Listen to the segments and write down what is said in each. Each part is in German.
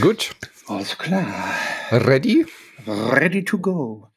Gut. Alles klar. Ready? Ready to go.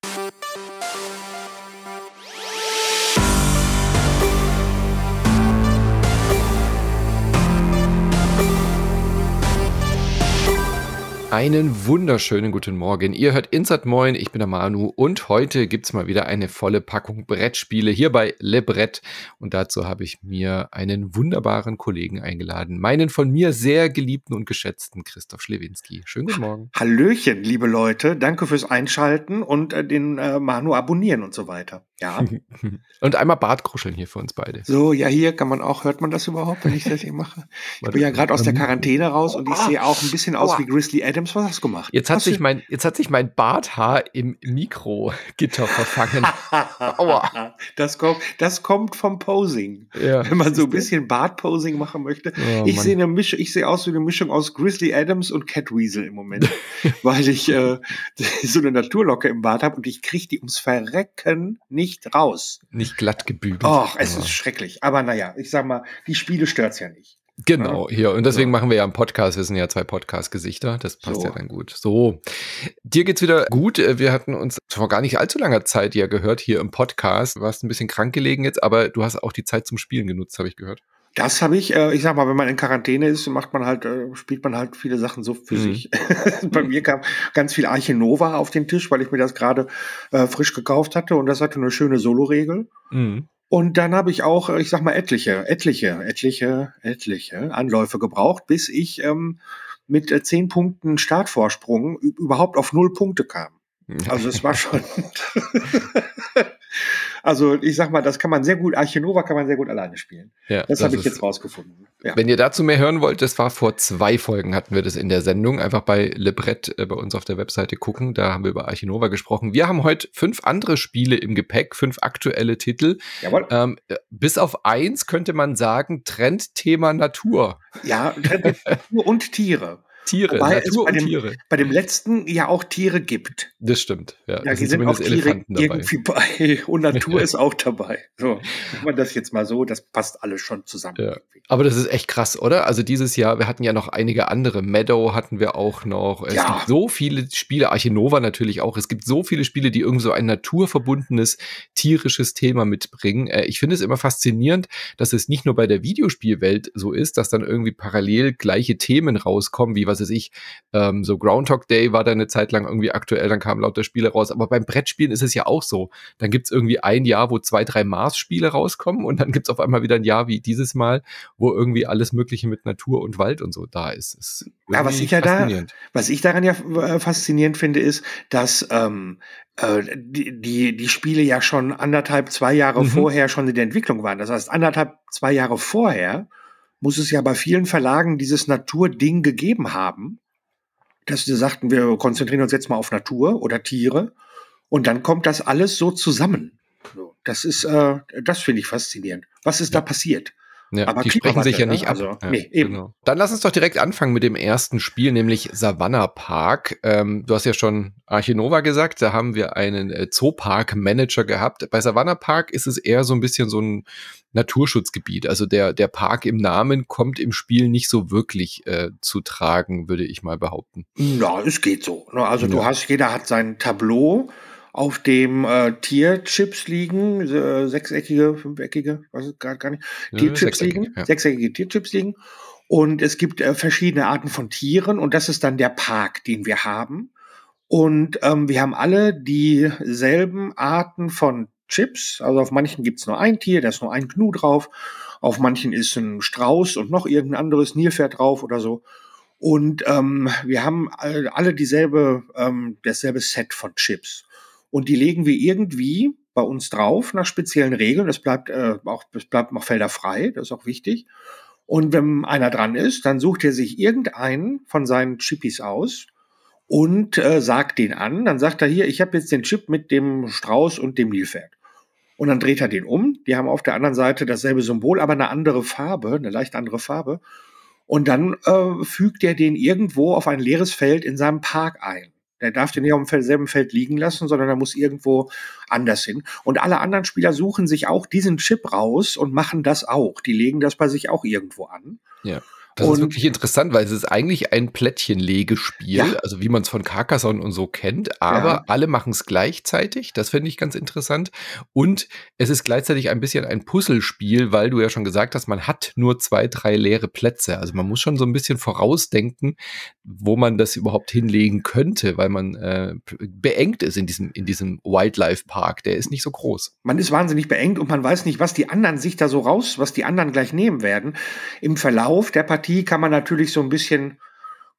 Einen wunderschönen guten Morgen. Ihr hört Insert Moin, ich bin der Manu und heute gibt's mal wieder eine volle Packung Brettspiele hier bei Le Brett. Und dazu habe ich mir einen wunderbaren Kollegen eingeladen. Meinen von mir sehr geliebten und geschätzten Christoph Schlewinski. Schönen guten Morgen. Hallöchen, liebe Leute. Danke fürs Einschalten und äh, den äh, Manu abonnieren und so weiter. Ja. und einmal Bartkruscheln hier für uns beide. So, ja, hier kann man auch, hört man das überhaupt, wenn ich das hier mache? Ich bin ja gerade aus der Quarantäne raus und ich oh, sehe auch ein bisschen aus wie Grizzly Adams. Was hast du gemacht? Jetzt hat, sich mein, jetzt hat sich mein Barthaar im Mikrogitter verfangen. Aua. Das kommt, das kommt vom Posing. Ja. Wenn man so ein bisschen Bartposing machen möchte. Oh, ich sehe eine Mischung, ich sehe aus wie eine Mischung aus Grizzly Adams und Cat Weasel im Moment. weil ich äh, so eine Naturlocke im Bart habe und ich kriege die ums Verrecken nicht raus. Nicht glatt gebügelt. Och, es ist schrecklich. Aber naja, ich sag mal, die Spiele stört's ja nicht. Genau, hier. Und deswegen so. machen wir ja einen Podcast. Wir sind ja zwei Podcast-Gesichter. Das passt so. ja dann gut. So. Dir geht's wieder gut. Wir hatten uns vor gar nicht allzu langer Zeit ja gehört hier im Podcast. Du warst ein bisschen krank gelegen jetzt, aber du hast auch die Zeit zum Spielen genutzt, habe ich gehört. Das habe ich, äh, ich sag mal, wenn man in Quarantäne ist, macht man halt, äh, spielt man halt viele Sachen so für mhm. sich. Bei mir kam ganz viel Arche Nova auf den Tisch, weil ich mir das gerade äh, frisch gekauft hatte und das hatte eine schöne Solo-Regel. Mhm. Und dann habe ich auch, ich sag mal, etliche, etliche, etliche, etliche Anläufe gebraucht, bis ich ähm, mit äh, zehn Punkten Startvorsprung überhaupt auf null Punkte kam. Also es war schon. Also ich sag mal, das kann man sehr gut, Archinova kann man sehr gut alleine spielen. Ja, das, das habe ich jetzt rausgefunden. Ja. Wenn ihr dazu mehr hören wollt, das war vor zwei Folgen hatten wir das in der Sendung. Einfach bei Lebrett äh, bei uns auf der Webseite gucken. Da haben wir über Archinova gesprochen. Wir haben heute fünf andere Spiele im Gepäck, fünf aktuelle Titel. Jawohl. Ähm, äh, bis auf eins könnte man sagen, Trendthema Natur. Ja, Trendthema Natur und Tiere. Tiere, Wobei Natur bei dem, Tiere. Bei dem letzten ja auch Tiere gibt. Das stimmt, ja. Ja, die sind auch Tiere Elefanten irgendwie bei und Natur ist auch dabei. So, wenn man das jetzt mal so, das passt alles schon zusammen. Ja. Aber das ist echt krass, oder? Also dieses Jahr, wir hatten ja noch einige andere. Meadow hatten wir auch noch. Es ja. gibt so viele Spiele, Archinova natürlich auch. Es gibt so viele Spiele, die irgendwie so ein naturverbundenes, tierisches Thema mitbringen. Äh, ich finde es immer faszinierend, dass es nicht nur bei der Videospielwelt so ist, dass dann irgendwie parallel gleiche Themen rauskommen, wie was weiß ich, ähm, so Groundhog Day war da eine Zeit lang irgendwie aktuell, dann kamen lauter Spiele raus. Aber beim Brettspielen ist es ja auch so. Dann gibt es irgendwie ein Jahr, wo zwei, drei Mars-Spiele rauskommen und dann gibt es auf einmal wieder ein Jahr wie dieses Mal, wo irgendwie alles Mögliche mit Natur und Wald und so da ist. ist ja, was ich ja da, was ich daran ja äh, faszinierend finde, ist, dass ähm, äh, die, die, die Spiele ja schon anderthalb, zwei Jahre mhm. vorher schon in der Entwicklung waren. Das heißt, anderthalb, zwei Jahre vorher muss es ja bei vielen Verlagen dieses Naturding gegeben haben, dass sie sagten, wir konzentrieren uns jetzt mal auf Natur oder Tiere und dann kommt das alles so zusammen. Das ist, äh, das finde ich faszinierend. Was ist da passiert? Ja, aber die sprechen sich ja nicht ne? ab. Also, ja, nee, eben. Genau. Dann lass uns doch direkt anfangen mit dem ersten Spiel, nämlich Savannah Park. Ähm, du hast ja schon Archinova gesagt, da haben wir einen äh, Zoopark-Manager gehabt. Bei Savannah Park ist es eher so ein bisschen so ein Naturschutzgebiet. Also der, der Park im Namen kommt im Spiel nicht so wirklich äh, zu tragen, würde ich mal behaupten. Ja, es geht so. Also ja. du hast, jeder hat sein Tableau auf dem äh, Tierchips liegen, äh, sechseckige, fünfeckige, weiß ich gerade gar nicht, Tierchips liegen, ja. sechseckige Tierchips liegen. Und es gibt äh, verschiedene Arten von Tieren und das ist dann der Park, den wir haben. Und ähm, wir haben alle dieselben Arten von Chips. Also auf manchen gibt's nur ein Tier, da ist nur ein Gnu drauf. Auf manchen ist ein Strauß und noch irgendein anderes Nilpferd drauf oder so. Und ähm, wir haben alle dieselbe, ähm, dasselbe Set von Chips und die legen wir irgendwie bei uns drauf nach speziellen Regeln. Das bleibt äh, auch, das bleibt noch felderfrei, das ist auch wichtig. Und wenn einer dran ist, dann sucht er sich irgendeinen von seinen Chippis aus und äh, sagt den an. Dann sagt er hier, ich habe jetzt den Chip mit dem Strauß und dem Nilpferd. Und dann dreht er den um. Die haben auf der anderen Seite dasselbe Symbol, aber eine andere Farbe, eine leicht andere Farbe. Und dann äh, fügt er den irgendwo auf ein leeres Feld in seinem Park ein. Der darf den nicht auf demselben Feld liegen lassen, sondern er muss irgendwo anders hin. Und alle anderen Spieler suchen sich auch diesen Chip raus und machen das auch. Die legen das bei sich auch irgendwo an. Ja. Das und, ist wirklich interessant, weil es ist eigentlich ein Plättchenlegespiel, ja. also wie man es von Carcassonne und so kennt, aber ja. alle machen es gleichzeitig. Das finde ich ganz interessant. Und es ist gleichzeitig ein bisschen ein Puzzlespiel, weil du ja schon gesagt hast, man hat nur zwei, drei leere Plätze. Also man muss schon so ein bisschen vorausdenken, wo man das überhaupt hinlegen könnte, weil man äh, beengt ist in diesem, in diesem Wildlife Park. Der ist nicht so groß. Man ist wahnsinnig beengt und man weiß nicht, was die anderen sich da so raus, was die anderen gleich nehmen werden. Im Verlauf der Partie Partie kann man natürlich so ein bisschen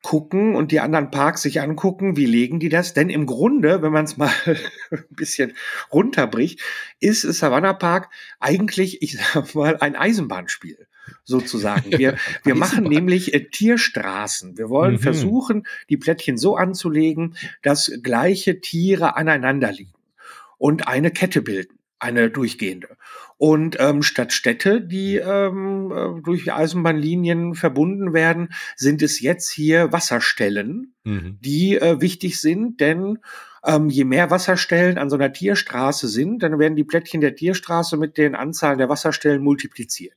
gucken und die anderen Parks sich angucken, wie legen die das? Denn im Grunde, wenn man es mal ein bisschen runterbricht, ist Savannah Park eigentlich, ich sag mal, ein Eisenbahnspiel sozusagen. Wir, wir machen nämlich äh, Tierstraßen. Wir wollen mhm. versuchen, die Plättchen so anzulegen, dass gleiche Tiere aneinander liegen und eine Kette bilden eine durchgehende. Und ähm, statt Städte, die ähm, äh, durch Eisenbahnlinien verbunden werden, sind es jetzt hier Wasserstellen, mhm. die äh, wichtig sind, denn ähm, je mehr Wasserstellen an so einer Tierstraße sind, dann werden die Plättchen der Tierstraße mit den Anzahlen der Wasserstellen multipliziert.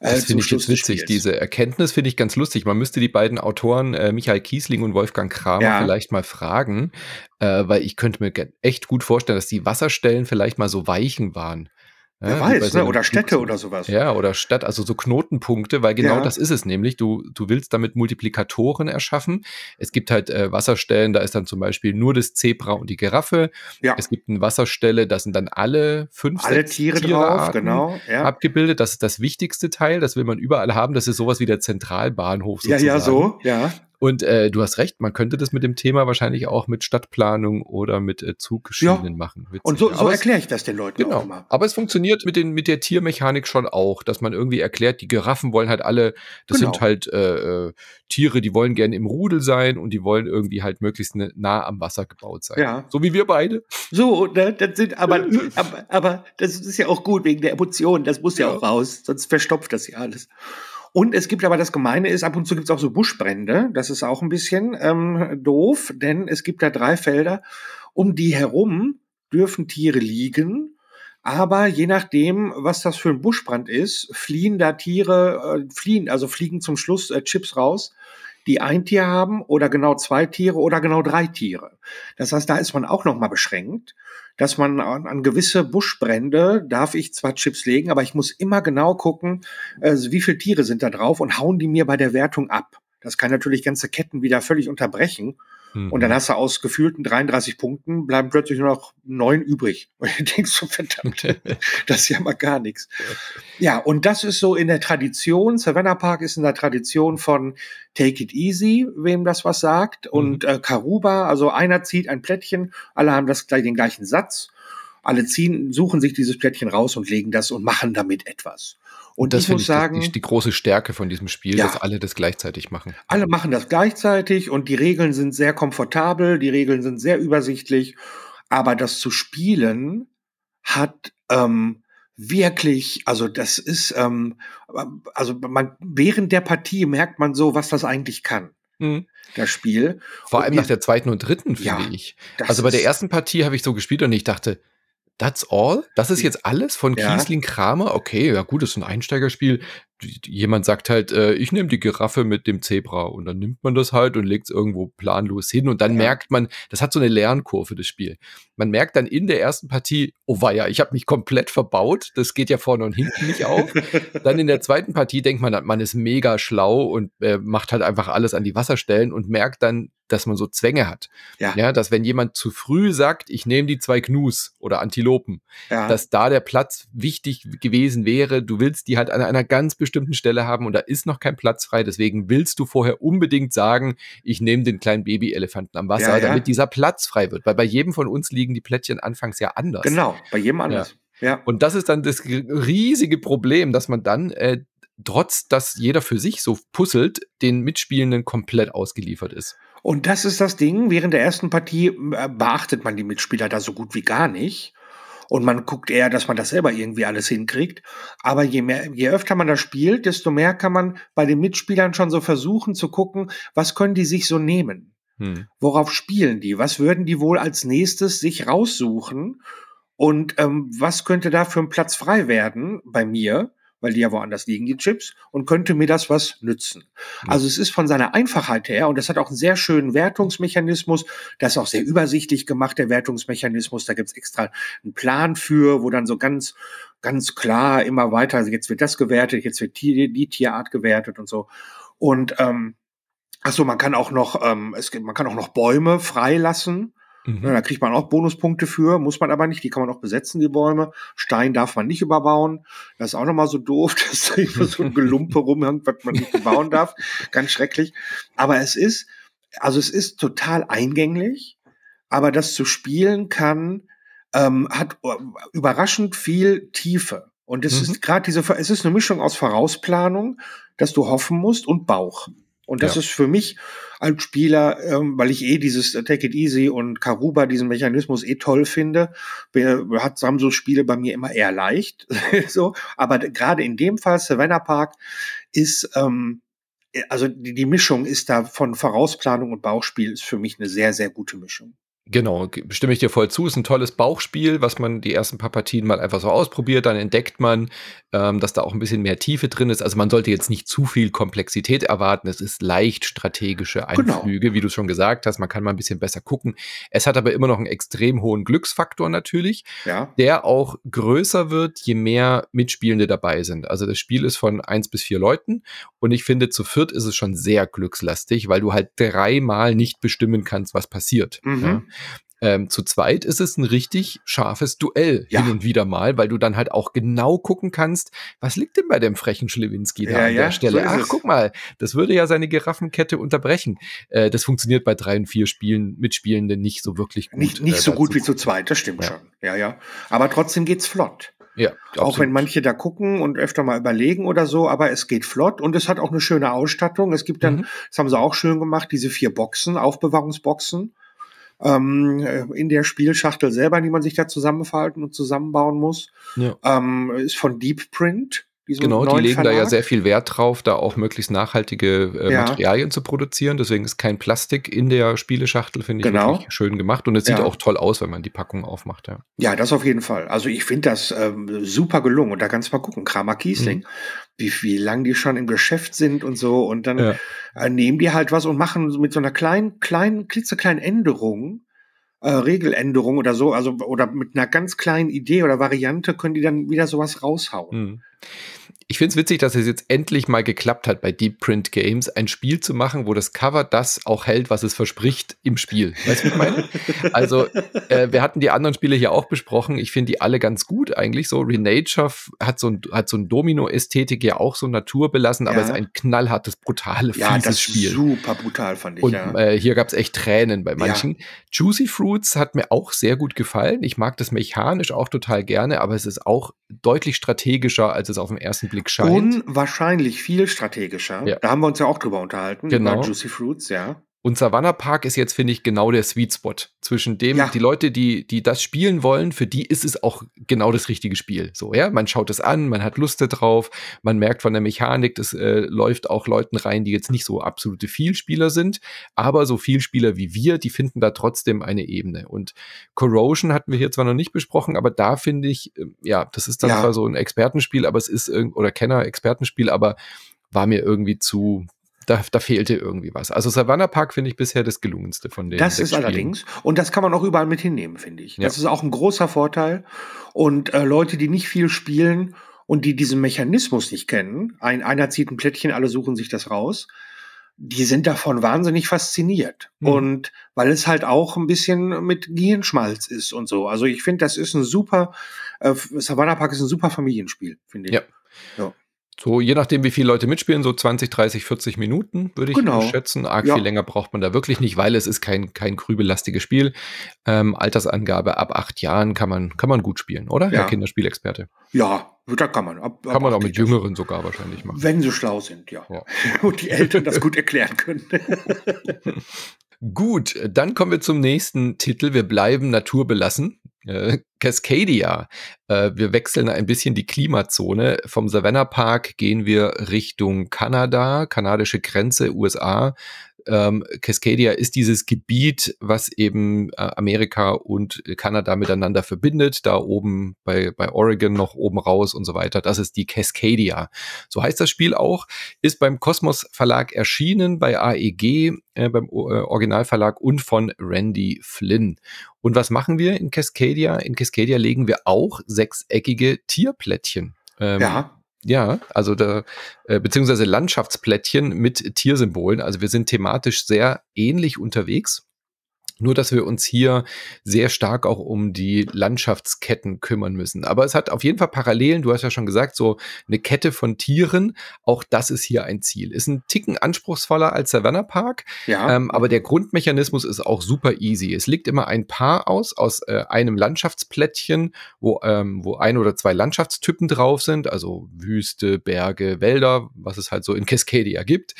Das äh, finde ich jetzt witzig. Diese Erkenntnis finde ich ganz lustig. Man müsste die beiden Autoren äh, Michael Kiesling und Wolfgang Kramer ja. vielleicht mal fragen, äh, weil ich könnte mir echt gut vorstellen, dass die Wasserstellen vielleicht mal so Weichen waren. Wer ja, weiß, ne? oder Städte oder sowas. Ja, oder Stadt, also so Knotenpunkte, weil genau ja. das ist es nämlich. Du, du willst damit Multiplikatoren erschaffen. Es gibt halt äh, Wasserstellen, da ist dann zum Beispiel nur das Zebra und die Giraffe. Ja. Es gibt eine Wasserstelle, da sind dann alle fünf alle Tiere drauf, genau, ja. abgebildet. Das ist das wichtigste Teil, das will man überall haben. Das ist sowas wie der Zentralbahnhof sozusagen. Ja, ja, so, ja. Und äh, du hast recht, man könnte das mit dem Thema wahrscheinlich auch mit Stadtplanung oder mit äh, Zugschienen ja. machen. Witzig. Und so, so erkläre ich das den Leuten genau. auch immer. Aber es funktioniert mit, den, mit der Tiermechanik schon auch, dass man irgendwie erklärt, die Giraffen wollen halt alle, das genau. sind halt äh, äh, Tiere, die wollen gerne im Rudel sein und die wollen irgendwie halt möglichst ne, nah am Wasser gebaut sein. Ja. So wie wir beide. So, ne, das sind aber, aber, aber das ist ja auch gut wegen der Emotionen, das muss ja, ja auch raus, sonst verstopft das ja alles. Und es gibt aber das Gemeine ist, ab und zu gibt es auch so Buschbrände. Das ist auch ein bisschen ähm, doof, denn es gibt da drei Felder. Um die herum dürfen Tiere liegen. Aber je nachdem, was das für ein Buschbrand ist, fliehen da Tiere, äh, fliehen, also fliegen zum Schluss äh, Chips raus, die ein Tier haben oder genau zwei Tiere oder genau drei Tiere. Das heißt, da ist man auch noch mal beschränkt dass man an, an gewisse Buschbrände darf ich zwar Chips legen, aber ich muss immer genau gucken, äh, wie viele Tiere sind da drauf und hauen die mir bei der Wertung ab. Das kann natürlich ganze Ketten wieder völlig unterbrechen. Mhm. Und dann hast du aus gefühlten 33 Punkten bleiben plötzlich nur noch neun übrig. Und du denkst so, verdammt, das ist ja mal gar nichts. Ja, und das ist so in der Tradition. Savannah Park ist in der Tradition von Take It Easy, wem das was sagt. Mhm. Und äh, Karuba, also einer zieht ein Plättchen, alle haben das gleich den gleichen Satz. Alle ziehen, suchen sich dieses Plättchen raus und legen das und machen damit etwas. Und das ich muss ich sagen, die, die, große Stärke von diesem Spiel, ja, dass alle das gleichzeitig machen. Alle machen das gleichzeitig und die Regeln sind sehr komfortabel, die Regeln sind sehr übersichtlich, aber das zu spielen hat ähm, wirklich, also das ist, ähm, also man während der Partie merkt man so, was das eigentlich kann. Mhm. Das Spiel. Vor und allem nach der zweiten und dritten, finde ja, ich. Also bei der ersten Partie habe ich so gespielt und ich dachte, That's all? Das ist jetzt alles von ja. Kiesling Kramer? Okay, ja gut, das ist ein Einsteigerspiel jemand sagt halt, äh, ich nehme die Giraffe mit dem Zebra und dann nimmt man das halt und legt es irgendwo planlos hin und dann ja. merkt man, das hat so eine Lernkurve, das Spiel. Man merkt dann in der ersten Partie, oh weia, ich habe mich komplett verbaut, das geht ja vorne und hinten nicht auf. dann in der zweiten Partie denkt man, man ist mega schlau und äh, macht halt einfach alles an die Wasserstellen und merkt dann, dass man so Zwänge hat. Ja. ja dass wenn jemand zu früh sagt, ich nehme die zwei Gnus oder Antilopen, ja. dass da der Platz wichtig gewesen wäre, du willst die halt an einer ganz bestimmten Stelle haben und da ist noch kein Platz frei. Deswegen willst du vorher unbedingt sagen, ich nehme den kleinen Babyelefanten am Wasser, ja, damit dieser Platz frei wird. Weil bei jedem von uns liegen die Plättchen anfangs ja anders. Genau, bei jedem anders. Ja. ja. Und das ist dann das riesige Problem, dass man dann äh, trotz dass jeder für sich so puzzelt, den Mitspielenden komplett ausgeliefert ist. Und das ist das Ding, während der ersten Partie äh, beachtet man die Mitspieler da so gut wie gar nicht und man guckt eher, dass man das selber irgendwie alles hinkriegt. Aber je mehr, je öfter man das spielt, desto mehr kann man bei den Mitspielern schon so versuchen zu gucken, was können die sich so nehmen? Hm. Worauf spielen die? Was würden die wohl als nächstes sich raussuchen? Und ähm, was könnte da für ein Platz frei werden bei mir? Weil die ja woanders liegen, die Chips, und könnte mir das was nützen. Also es ist von seiner Einfachheit her, und das hat auch einen sehr schönen Wertungsmechanismus, das ist auch sehr übersichtlich gemacht, der Wertungsmechanismus, da gibt's extra einen Plan für, wo dann so ganz, ganz klar immer weiter, also jetzt wird das gewertet, jetzt wird die, die Tierart gewertet und so. Und ähm, ach so, man kann auch noch, ähm, es gibt, man kann auch noch Bäume freilassen Mhm. Da kriegt man auch Bonuspunkte für, muss man aber nicht. Die kann man auch besetzen, die Bäume. Stein darf man nicht überbauen. Das ist auch nochmal so doof, dass da immer so ein Gelumpe rumhängt, was man nicht bebauen darf. Ganz schrecklich. Aber es ist, also es ist total eingänglich. Aber das zu spielen kann, ähm, hat überraschend viel Tiefe. Und es mhm. ist gerade diese, es ist eine Mischung aus Vorausplanung, dass du hoffen musst und Bauch. Und das ja. ist für mich als Spieler, ähm, weil ich eh dieses Take It Easy und Karuba, diesen Mechanismus eh toll finde, hat, so Spiele bei mir immer eher leicht. so, aber gerade in dem Fall, Savannah Park, ist, ähm, also die, die Mischung ist da von Vorausplanung und Bauchspiel ist für mich eine sehr, sehr gute Mischung. Genau, stimme ich dir voll zu. Ist ein tolles Bauchspiel, was man die ersten paar Partien mal einfach so ausprobiert. Dann entdeckt man, ähm, dass da auch ein bisschen mehr Tiefe drin ist. Also man sollte jetzt nicht zu viel Komplexität erwarten. Es ist leicht strategische genau. Einflüge, genau. wie du schon gesagt hast. Man kann mal ein bisschen besser gucken. Es hat aber immer noch einen extrem hohen Glücksfaktor natürlich, ja. der auch größer wird, je mehr Mitspielende dabei sind. Also das Spiel ist von eins bis vier Leuten und ich finde, zu viert ist es schon sehr glückslastig, weil du halt dreimal nicht bestimmen kannst, was passiert. Mhm. Ja? Ähm, zu zweit ist es ein richtig scharfes Duell ja. hin und wieder mal, weil du dann halt auch genau gucken kannst, was liegt denn bei dem frechen Schlewinski da ja, an der ja, Stelle? So Ach, es. guck mal, das würde ja seine Giraffenkette unterbrechen. Äh, das funktioniert bei drei und vier Spielen Mitspielenden nicht so wirklich gut. Nicht, nicht äh, so gut wie zu zweit, das stimmt schon. Ja, ja. Aber trotzdem geht's flott. Ja, auch wenn manche da gucken und öfter mal überlegen oder so, aber es geht flott und es hat auch eine schöne Ausstattung. Es gibt dann, mhm. das haben sie auch schön gemacht, diese vier Boxen, Aufbewahrungsboxen ähm, in der Spielschachtel selber, die man sich da zusammenfalten und zusammenbauen muss. Ja. Ähm, ist von Deep Print. Genau, die legen Verlag. da ja sehr viel Wert drauf, da auch möglichst nachhaltige äh, ja. Materialien zu produzieren. Deswegen ist kein Plastik in der Spieleschachtel, finde ich genau. wirklich schön gemacht. Und es sieht ja. auch toll aus, wenn man die Packung aufmacht. Ja, ja das auf jeden Fall. Also ich finde das ähm, super gelungen. Und da kannst du mal gucken, Kramer Kiesling, mhm. wie, wie lang die schon im Geschäft sind und so. Und dann äh, nehmen die halt was und machen mit so einer kleinen, kleinen, klitzekleinen Änderung äh, Regeländerung oder so, also oder mit einer ganz kleinen Idee oder Variante können die dann wieder sowas raushauen. Mhm ich finde es witzig, dass es jetzt endlich mal geklappt hat bei Deep Print Games, ein Spiel zu machen, wo das Cover das auch hält, was es verspricht im Spiel. Weißt du, wie ich meine? Also, äh, wir hatten die anderen Spiele hier auch besprochen. Ich finde die alle ganz gut eigentlich. So, Renature hat so ein, hat so ein Domino-Ästhetik ja auch so naturbelassen, ja. aber es ist ein knallhartes, brutales, ja, fieses Spiel. Super brutal, fand ich. Und ja. äh, hier gab es echt Tränen bei manchen. Ja. Juicy Fruits hat mir auch sehr gut gefallen. Ich mag das mechanisch auch total gerne, aber es ist auch deutlich strategischer, als es auf den ersten Blick scheint. Unwahrscheinlich viel strategischer. Ja. Da haben wir uns ja auch drüber unterhalten, genau. Juicy Fruits, ja. Und Savannah Park ist jetzt, finde ich, genau der Sweet Spot. Zwischen dem, ja. die Leute, die, die das spielen wollen, für die ist es auch genau das richtige Spiel. So, ja, man schaut es an, man hat Lust drauf, man merkt von der Mechanik, das äh, läuft auch Leuten rein, die jetzt nicht so absolute Vielspieler sind, aber so Vielspieler wie wir, die finden da trotzdem eine Ebene. Und Corrosion hatten wir hier zwar noch nicht besprochen, aber da finde ich, äh, ja, das ist dann ja. zwar so ein Expertenspiel, aber es ist, oder Kenner-Expertenspiel, aber war mir irgendwie zu, da, da fehlte irgendwie was. Also Savannah Park finde ich bisher das gelungenste von denen. Das ist Spielen. allerdings. Und das kann man auch überall mit hinnehmen, finde ich. Das ist auch ein großer Vorteil. Und äh, Leute, die nicht viel spielen und die diesen Mechanismus nicht kennen, ein, einer zieht ein Plättchen, alle suchen sich das raus, die sind davon wahnsinnig fasziniert. Mhm. Und weil es halt auch ein bisschen mit Gehirnschmalz ist und so. Also ich finde, das ist ein super, äh, Savannah Park ist ein super Familienspiel, finde ich. Ja. ja. So, je nachdem, wie viele Leute mitspielen, so 20, 30, 40 Minuten, würde ich genau. schätzen. Arg ja. viel länger braucht man da wirklich nicht, weil es ist kein, kein krübellastiges Spiel. Ähm, Altersangabe ab acht Jahren kann man, kann man gut spielen, oder? Ja. Herr Kinderspielexperte. Ja, da kann man. Ab, ab kann man auch mit Jüngeren sogar wahrscheinlich machen. Wenn sie schlau sind, ja. ja. Und die Eltern das gut erklären können. Gut, dann kommen wir zum nächsten Titel. Wir bleiben naturbelassen. Äh, Cascadia. Äh, wir wechseln ein bisschen die Klimazone. Vom Savannah Park gehen wir Richtung Kanada, kanadische Grenze, USA. Ähm, Cascadia ist dieses Gebiet, was eben äh, Amerika und Kanada miteinander verbindet. Da oben bei, bei Oregon noch oben raus und so weiter. Das ist die Cascadia. So heißt das Spiel auch. Ist beim Kosmos Verlag erschienen, bei AEG, äh, beim äh, Originalverlag und von Randy Flynn. Und was machen wir in Cascadia? In Cascadia legen wir auch sechseckige Tierplättchen. Ähm, ja. Ja, also da, äh, beziehungsweise Landschaftsplättchen mit Tiersymbolen. Also wir sind thematisch sehr ähnlich unterwegs. Nur, dass wir uns hier sehr stark auch um die Landschaftsketten kümmern müssen. Aber es hat auf jeden Fall Parallelen. Du hast ja schon gesagt, so eine Kette von Tieren. Auch das ist hier ein Ziel. Ist ein Ticken anspruchsvoller als Savannah Park. Ja. Ähm, aber der Grundmechanismus ist auch super easy. Es liegt immer ein Paar aus, aus äh, einem Landschaftsplättchen, wo, ähm, wo ein oder zwei Landschaftstypen drauf sind. Also Wüste, Berge, Wälder, was es halt so in Cascadia gibt.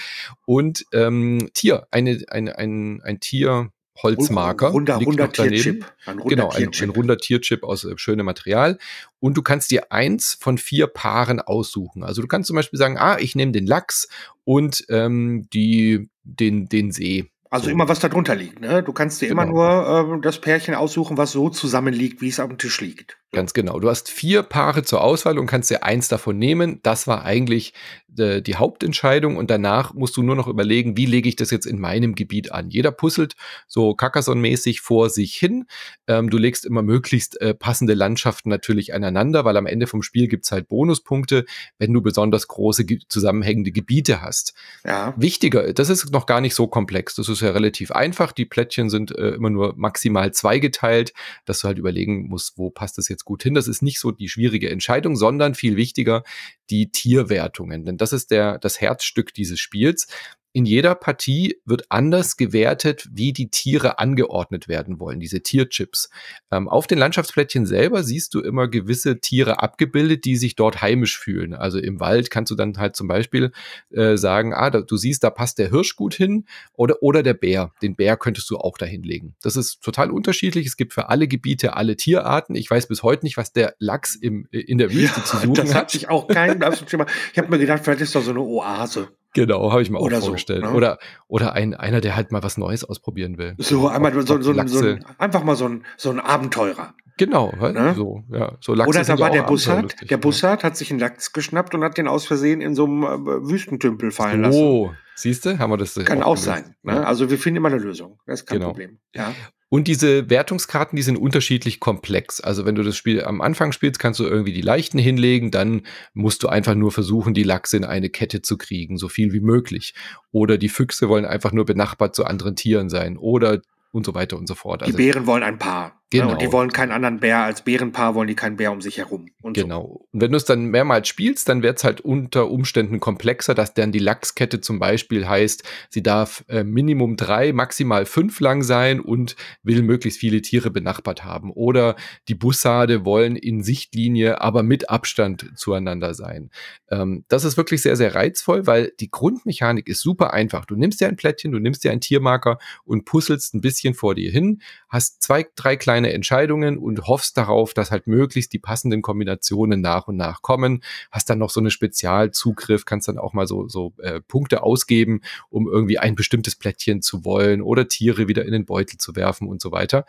Und ähm, Tier, eine, eine, ein, ein Tier, Holzmarker. Runder, liegt runder Tierchip. Ein runder genau, ein, ein, runder Tierchip aus äh, schönem Material. Und du kannst dir eins von vier Paaren aussuchen. Also du kannst zum Beispiel sagen, ah, ich nehme den Lachs und ähm, die, den, den See. Also so. immer was darunter liegt, ne? Du kannst dir genau. immer nur äh, das Pärchen aussuchen, was so zusammenliegt, wie es auf dem Tisch liegt. Ganz genau. Du hast vier Paare zur Auswahl und kannst dir eins davon nehmen. Das war eigentlich äh, die Hauptentscheidung und danach musst du nur noch überlegen, wie lege ich das jetzt in meinem Gebiet an. Jeder puzzelt so Carcassonne-mäßig vor sich hin. Ähm, du legst immer möglichst äh, passende Landschaften natürlich aneinander, weil am Ende vom Spiel gibt's halt Bonuspunkte, wenn du besonders große zusammenhängende Gebiete hast. Ja. Wichtiger, das ist noch gar nicht so komplex. Das ist ja relativ einfach. Die Plättchen sind äh, immer nur maximal zweigeteilt, dass du halt überlegen musst, wo passt das jetzt gut hin. Das ist nicht so die schwierige Entscheidung, sondern viel wichtiger die Tierwertungen. Denn das ist der, das Herzstück dieses Spiels in jeder Partie wird anders gewertet, wie die Tiere angeordnet werden wollen, diese Tierchips. Ähm, auf den Landschaftsplättchen selber siehst du immer gewisse Tiere abgebildet, die sich dort heimisch fühlen. Also im Wald kannst du dann halt zum Beispiel äh, sagen, ah, da, du siehst, da passt der Hirsch gut hin oder, oder der Bär. Den Bär könntest du auch dahin legen. Das ist total unterschiedlich. Es gibt für alle Gebiete alle Tierarten. Ich weiß bis heute nicht, was der Lachs im, in der Wüste ja, zu suchen das hat. Das hat sich auch kein, ich habe mir gedacht, vielleicht ist da so eine Oase. Genau, habe ich mir auch oder vorgestellt. So, ne? Oder, oder ein, einer, der halt mal was Neues ausprobieren will. So, einmal so, so, ein, einfach mal so ein, so ein Abenteurer. Genau, ne? so, ja. So Lachs Oder da war der Bussard, der Bussard hat sich einen Lachs geschnappt und hat den aus Versehen in so einem äh, Wüstentümpel fallen lassen. Oh, siehst du, haben wir das. Kann auch, auch sein. Ne? Also wir finden immer eine Lösung. Das ist kein genau. Problem. Ja. Und diese Wertungskarten, die sind unterschiedlich komplex. Also wenn du das Spiel am Anfang spielst, kannst du irgendwie die leichten hinlegen, dann musst du einfach nur versuchen, die Lachse in eine Kette zu kriegen, so viel wie möglich. Oder die Füchse wollen einfach nur benachbart zu anderen Tieren sein. Oder und so weiter und so fort. Die also, Bären wollen ein Paar. Genau. Und die wollen keinen anderen Bär als Bärenpaar, wollen die keinen Bär um sich herum. Und genau. So. Und wenn du es dann mehrmals spielst, dann wird es halt unter Umständen komplexer, dass dann die Lachskette zum Beispiel heißt, sie darf äh, Minimum drei, maximal fünf lang sein und will möglichst viele Tiere benachbart haben. Oder die Bussarde wollen in Sichtlinie, aber mit Abstand zueinander sein. Ähm, das ist wirklich sehr, sehr reizvoll, weil die Grundmechanik ist super einfach. Du nimmst dir ein Plättchen, du nimmst dir einen Tiermarker und puzzelst ein bisschen vor dir hin, hast zwei, drei kleine kleine Entscheidungen und hoffst darauf, dass halt möglichst die passenden Kombinationen nach und nach kommen. Hast dann noch so eine Spezialzugriff, kannst dann auch mal so, so äh, Punkte ausgeben, um irgendwie ein bestimmtes Plättchen zu wollen oder Tiere wieder in den Beutel zu werfen und so weiter.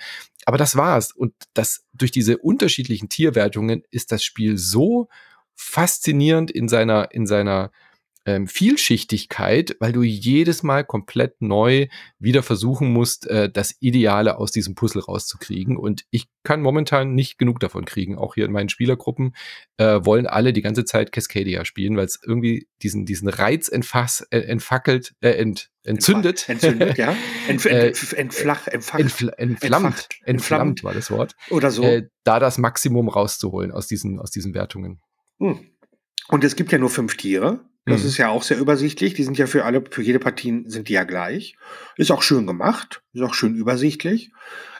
Aber das war's. Und das durch diese unterschiedlichen Tierwertungen ist das Spiel so faszinierend in seiner, in seiner ähm, Vielschichtigkeit, weil du jedes Mal komplett neu wieder versuchen musst, äh, das Ideale aus diesem Puzzle rauszukriegen. Und ich kann momentan nicht genug davon kriegen. Auch hier in meinen Spielergruppen äh, wollen alle die ganze Zeit Cascadia spielen, weil es irgendwie diesen, diesen Reiz entfass, äh, entfackelt, äh, ent, entzündet. Entzündet, ja. Entf äh, entf entflach, entfacht, entfl entflammt, entflammt, entflammt war das Wort. Oder so. Äh, da das Maximum rauszuholen aus diesen, aus diesen Wertungen. Hm. Und es gibt ja nur fünf Tiere. Das mhm. ist ja auch sehr übersichtlich. Die sind ja für alle, für jede Partie sind die ja gleich. Ist auch schön gemacht, ist auch schön übersichtlich.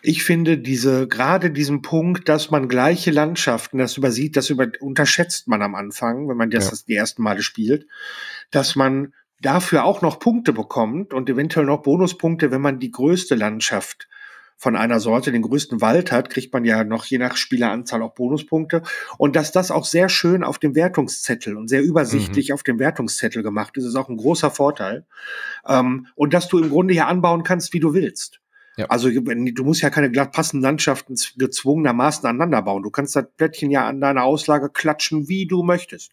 Ich finde diese, gerade diesen Punkt, dass man gleiche Landschaften, das übersieht, das über, unterschätzt man am Anfang, wenn man das, ja. das die ersten Male spielt, dass man dafür auch noch Punkte bekommt und eventuell noch Bonuspunkte, wenn man die größte Landschaft von einer Sorte den größten Wald hat, kriegt man ja noch je nach Spieleranzahl auch Bonuspunkte. Und dass das auch sehr schön auf dem Wertungszettel und sehr übersichtlich mhm. auf dem Wertungszettel gemacht ist, ist auch ein großer Vorteil. Ähm, und dass du im Grunde ja anbauen kannst, wie du willst. Ja. Also du musst ja keine glatt passenden Landschaften gezwungenermaßen aneinander bauen. Du kannst das Plättchen ja an deiner Auslage klatschen, wie du möchtest.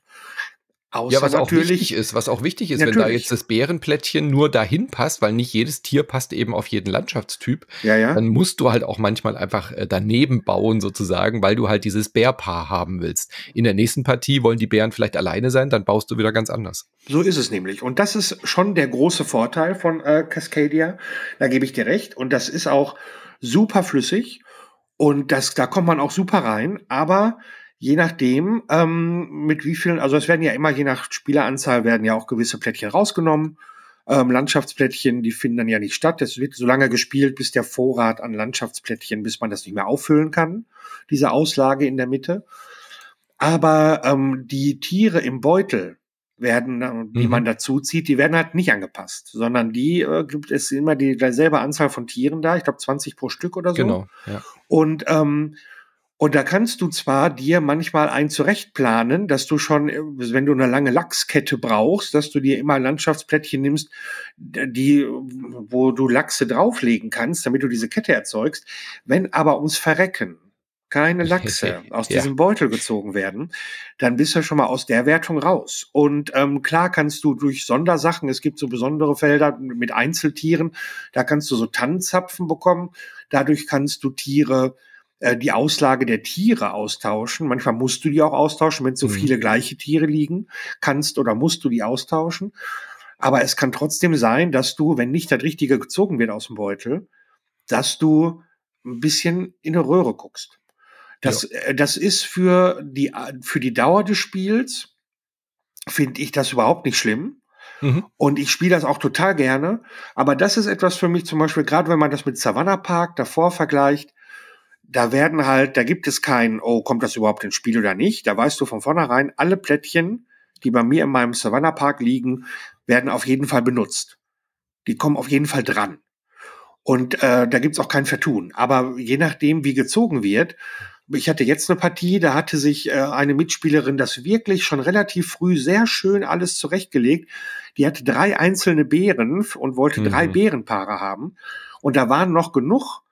Außer ja, was auch wichtig ist, was auch wichtig ist, natürlich. wenn da jetzt das Bärenplättchen nur dahin passt, weil nicht jedes Tier passt eben auf jeden Landschaftstyp, ja, ja. dann musst du halt auch manchmal einfach äh, daneben bauen sozusagen, weil du halt dieses Bärpaar haben willst. In der nächsten Partie wollen die Bären vielleicht alleine sein, dann baust du wieder ganz anders. So ist es nämlich. Und das ist schon der große Vorteil von äh, Cascadia. Da gebe ich dir recht. Und das ist auch super flüssig. Und das, da kommt man auch super rein. Aber je nachdem, ähm, mit wie vielen, also es werden ja immer je nach Spieleranzahl werden ja auch gewisse Plättchen rausgenommen. Ähm, Landschaftsplättchen, die finden dann ja nicht statt. Es wird so lange gespielt, bis der Vorrat an Landschaftsplättchen, bis man das nicht mehr auffüllen kann, diese Auslage in der Mitte. Aber ähm, die Tiere im Beutel werden, äh, die mhm. man dazu zieht, die werden halt nicht angepasst, sondern die äh, gibt es immer die dieselbe Anzahl von Tieren da, ich glaube 20 pro Stück oder so. Genau. Ja. Und ähm, und da kannst du zwar dir manchmal ein zurechtplanen, dass du schon, äh, wenn du eine lange Lachskette brauchst, dass du dir immer Landschaftsplättchen nimmst, die, wo du Lachse drauflegen kannst, damit du diese Kette erzeugst. Wenn aber ums Verrecken keine Lachse aus ja. diesem Beutel gezogen werden, dann bist du schon mal aus der Wertung raus. Und ähm, klar kannst du durch Sondersachen, es gibt so besondere Felder mit Einzeltieren, da kannst du so Tannenzapfen bekommen. Dadurch kannst du Tiere äh, die Auslage der Tiere austauschen. Manchmal musst du die auch austauschen, wenn so mhm. viele gleiche Tiere liegen, kannst oder musst du die austauschen. Aber es kann trotzdem sein, dass du, wenn nicht das Richtige gezogen wird aus dem Beutel, dass du ein bisschen in eine Röhre guckst. Das, ja. Äh, das ist für die, für die Dauer des Spiels, finde ich das überhaupt nicht schlimm. Mhm. Und ich spiele das auch total gerne. Aber das ist etwas für mich zum Beispiel, gerade wenn man das mit Savannah Park davor vergleicht, da werden halt, da gibt es kein, oh, kommt das überhaupt ins Spiel oder nicht. Da weißt du von vornherein, alle Plättchen, die bei mir in meinem Savannah Park liegen, werden auf jeden Fall benutzt. Die kommen auf jeden Fall dran. Und äh, da gibt's auch kein Vertun. Aber je nachdem, wie gezogen wird, ich hatte jetzt eine Partie, da hatte sich äh, eine Mitspielerin das wirklich schon relativ früh sehr schön alles zurechtgelegt. Die hatte drei einzelne Beeren und wollte mhm. drei Bärenpaare haben. Und da waren noch genug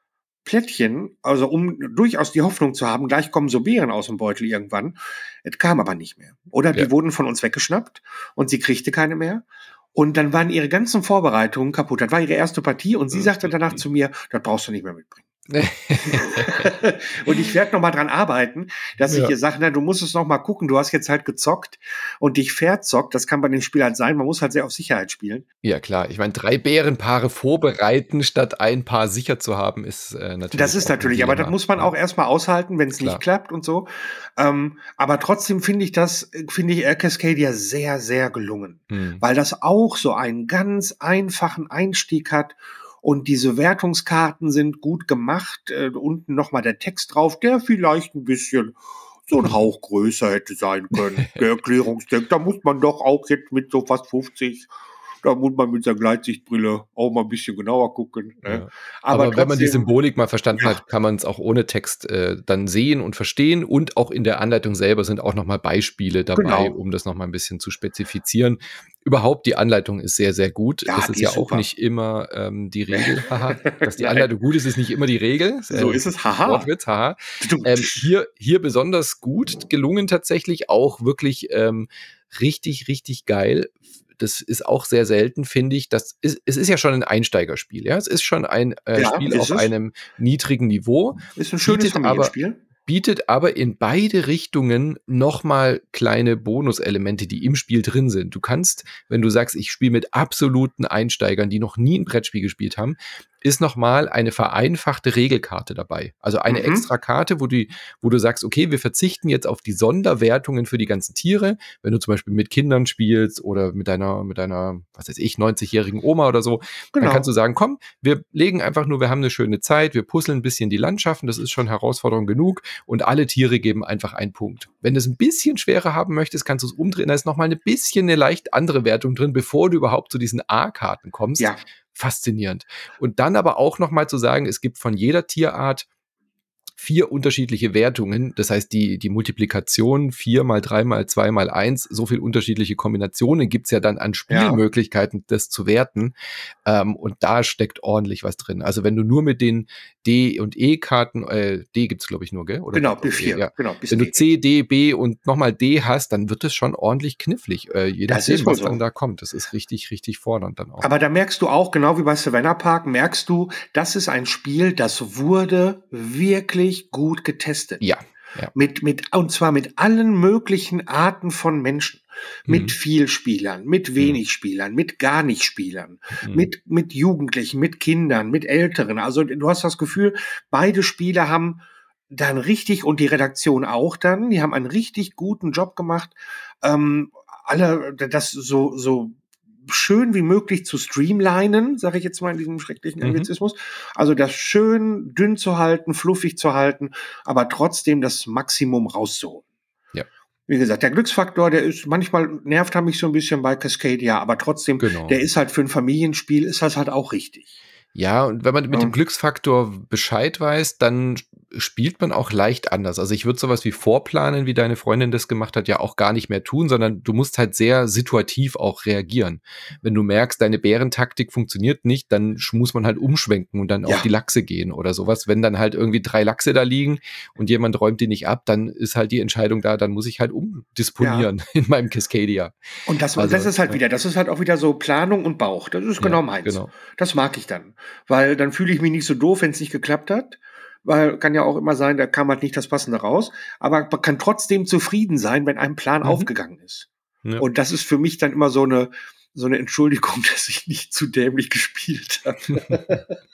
Plättchen, also um durchaus die Hoffnung zu haben, gleich kommen so Beeren aus dem Beutel irgendwann. Es kam aber nicht mehr. Oder die ja. wurden von uns weggeschnappt und sie kriegte keine mehr. Und dann waren ihre ganzen Vorbereitungen kaputt. Das war ihre erste Partie und sie sagte danach zu mir, das brauchst du nicht mehr mitbringen. und ich werde noch mal dran arbeiten, dass ja. ich ihr sage, na, du musst es noch mal gucken. Du hast jetzt halt gezockt und dich verzockt. Das kann bei dem Spiel halt sein. Man muss halt sehr auf Sicherheit spielen. Ja klar. Ich meine, drei Bärenpaare vorbereiten statt ein Paar sicher zu haben, ist äh, natürlich. Das ist natürlich. Aber das muss man auch erstmal aushalten, wenn es nicht klappt und so. Ähm, aber trotzdem finde ich das, finde ich Air Cascadia sehr, sehr gelungen, hm. weil das auch so einen ganz einfachen Einstieg hat und diese Wertungskarten sind gut gemacht. Äh, unten nochmal der Text drauf, der vielleicht ein bisschen so ein Hauch größer hätte sein können. Der Erklärungstext, da muss man doch auch jetzt mit so fast 50 da muss man mit seiner Gleitsichtbrille auch mal ein bisschen genauer gucken. Ne? Ja. Aber, Aber wenn man die Symbolik mal verstanden ja. hat, kann man es auch ohne Text äh, dann sehen und verstehen. Und auch in der Anleitung selber sind auch nochmal Beispiele dabei, genau. um das nochmal ein bisschen zu spezifizieren. Überhaupt, die Anleitung ist sehr, sehr gut. Ja, das ist ja auch nicht immer ähm, die Regel. Dass die Anleitung gut ist, ist nicht immer die Regel. So äh, ist es. Haha. Wortwitz, haha. Ähm, hier, hier besonders gut gelungen tatsächlich auch wirklich ähm, richtig, richtig geil das ist auch sehr selten, finde ich. Das ist, es ist ja schon ein Einsteigerspiel, ja. Es ist schon ein äh, ja, Spiel auf es? einem niedrigen Niveau. Ist ein schönes Familienspiel bietet aber in beide Richtungen nochmal kleine Bonuselemente, die im Spiel drin sind. Du kannst, wenn du sagst, ich spiele mit absoluten Einsteigern, die noch nie ein Brettspiel gespielt haben, ist nochmal eine vereinfachte Regelkarte dabei. Also eine mhm. extra Karte, wo du, wo du sagst, okay, wir verzichten jetzt auf die Sonderwertungen für die ganzen Tiere. Wenn du zum Beispiel mit Kindern spielst oder mit deiner, mit deiner, was weiß ich, 90-jährigen Oma oder so, genau. dann kannst du sagen, komm, wir legen einfach nur, wir haben eine schöne Zeit, wir puzzeln ein bisschen die Landschaften, das ist schon Herausforderung genug und alle Tiere geben einfach einen Punkt. Wenn du es ein bisschen schwerer haben möchtest, kannst du es umdrehen, da ist nochmal ein bisschen eine leicht andere Wertung drin, bevor du überhaupt zu diesen A-Karten kommst. Ja faszinierend. Und dann aber auch nochmal zu sagen, es gibt von jeder Tierart vier unterschiedliche Wertungen. Das heißt, die, die Multiplikation vier mal drei mal zwei mal eins, so viel unterschiedliche Kombinationen gibt's ja dann an Spielmöglichkeiten, ja. das zu werten. Ähm, und da steckt ordentlich was drin. Also wenn du nur mit den D und E-Karten, äh, D gibt's glaube ich nur, gell? Oder genau, B4. Ja. Genau, wenn du C, D, B und nochmal D hast, dann wird es schon ordentlich knifflig. Äh, je nachdem, was so. dann da kommt. Das ist richtig, richtig fordernd dann auch. Aber da merkst du auch, genau wie bei Savannah Park, merkst du, das ist ein Spiel, das wurde wirklich wirklich gut getestet. Ja. ja. Mit, mit, und zwar mit allen möglichen Arten von Menschen. Mit mhm. viel Spielern, mit mhm. wenig mhm. Spielern, mit gar nicht Spielern, mhm. mit, mit Jugendlichen, mit Kindern, mit Älteren. Also du hast das Gefühl, beide Spiele haben dann richtig und die Redaktion auch dann, die haben einen richtig guten Job gemacht. Ähm, alle das so so schön wie möglich zu streamlinen, sage ich jetzt mal in diesem schrecklichen mhm. Anglizismus. Mhm. Also das schön dünn zu halten, fluffig zu halten, aber trotzdem das Maximum rauszuholen. Ja. Wie gesagt, der Glücksfaktor, der ist manchmal nervt er mich so ein bisschen bei Cascadia, aber trotzdem, genau. der ist halt für ein Familienspiel, ist das halt auch richtig. Ja, und wenn man mit dem Glücksfaktor Bescheid weiß, dann spielt man auch leicht anders. Also ich würde sowas wie vorplanen, wie deine Freundin das gemacht hat, ja auch gar nicht mehr tun, sondern du musst halt sehr situativ auch reagieren. Wenn du merkst, deine Bärentaktik funktioniert nicht, dann muss man halt umschwenken und dann ja. auf die Lachse gehen oder sowas. Wenn dann halt irgendwie drei Lachse da liegen und jemand räumt die nicht ab, dann ist halt die Entscheidung da, dann muss ich halt umdisponieren ja. in meinem Cascadia. Und das, also, das ist halt wieder, das ist halt auch wieder so Planung und Bauch. Das ist genau meins. Genau. Das mag ich dann weil dann fühle ich mich nicht so doof, wenn es nicht geklappt hat. Weil kann ja auch immer sein, da kam halt nicht das Passende raus. Aber man kann trotzdem zufrieden sein, wenn ein Plan mhm. aufgegangen ist. Ja. Und das ist für mich dann immer so eine, so eine Entschuldigung, dass ich nicht zu dämlich gespielt habe.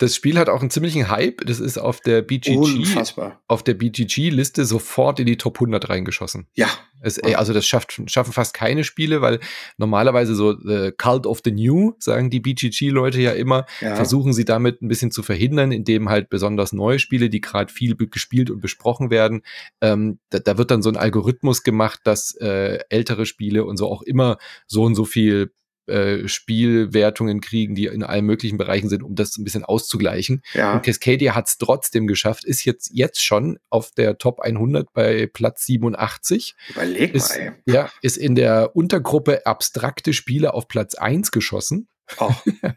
Das Spiel hat auch einen ziemlichen Hype. Das ist auf der BGG, Unfassbar. auf der BGG-Liste sofort in die Top 100 reingeschossen. Ja. Es, ey, also das schafft, schaffen fast keine Spiele, weil normalerweise so äh, Cult of the New, sagen die BGG-Leute ja immer, ja. versuchen sie damit ein bisschen zu verhindern, indem halt besonders neue Spiele, die gerade viel gespielt und besprochen werden, ähm, da, da, wird dann so ein Algorithmus gemacht, dass äh, ältere Spiele und so auch immer so und so viel äh, Spielwertungen kriegen, die in allen möglichen Bereichen sind, um das ein bisschen auszugleichen. Ja. Und Cascadia hat es trotzdem geschafft, ist jetzt, jetzt schon auf der Top 100 bei Platz 87. Überleg ist, mal. Ja, ist in der Untergruppe abstrakte Spiele auf Platz 1 geschossen. Oh.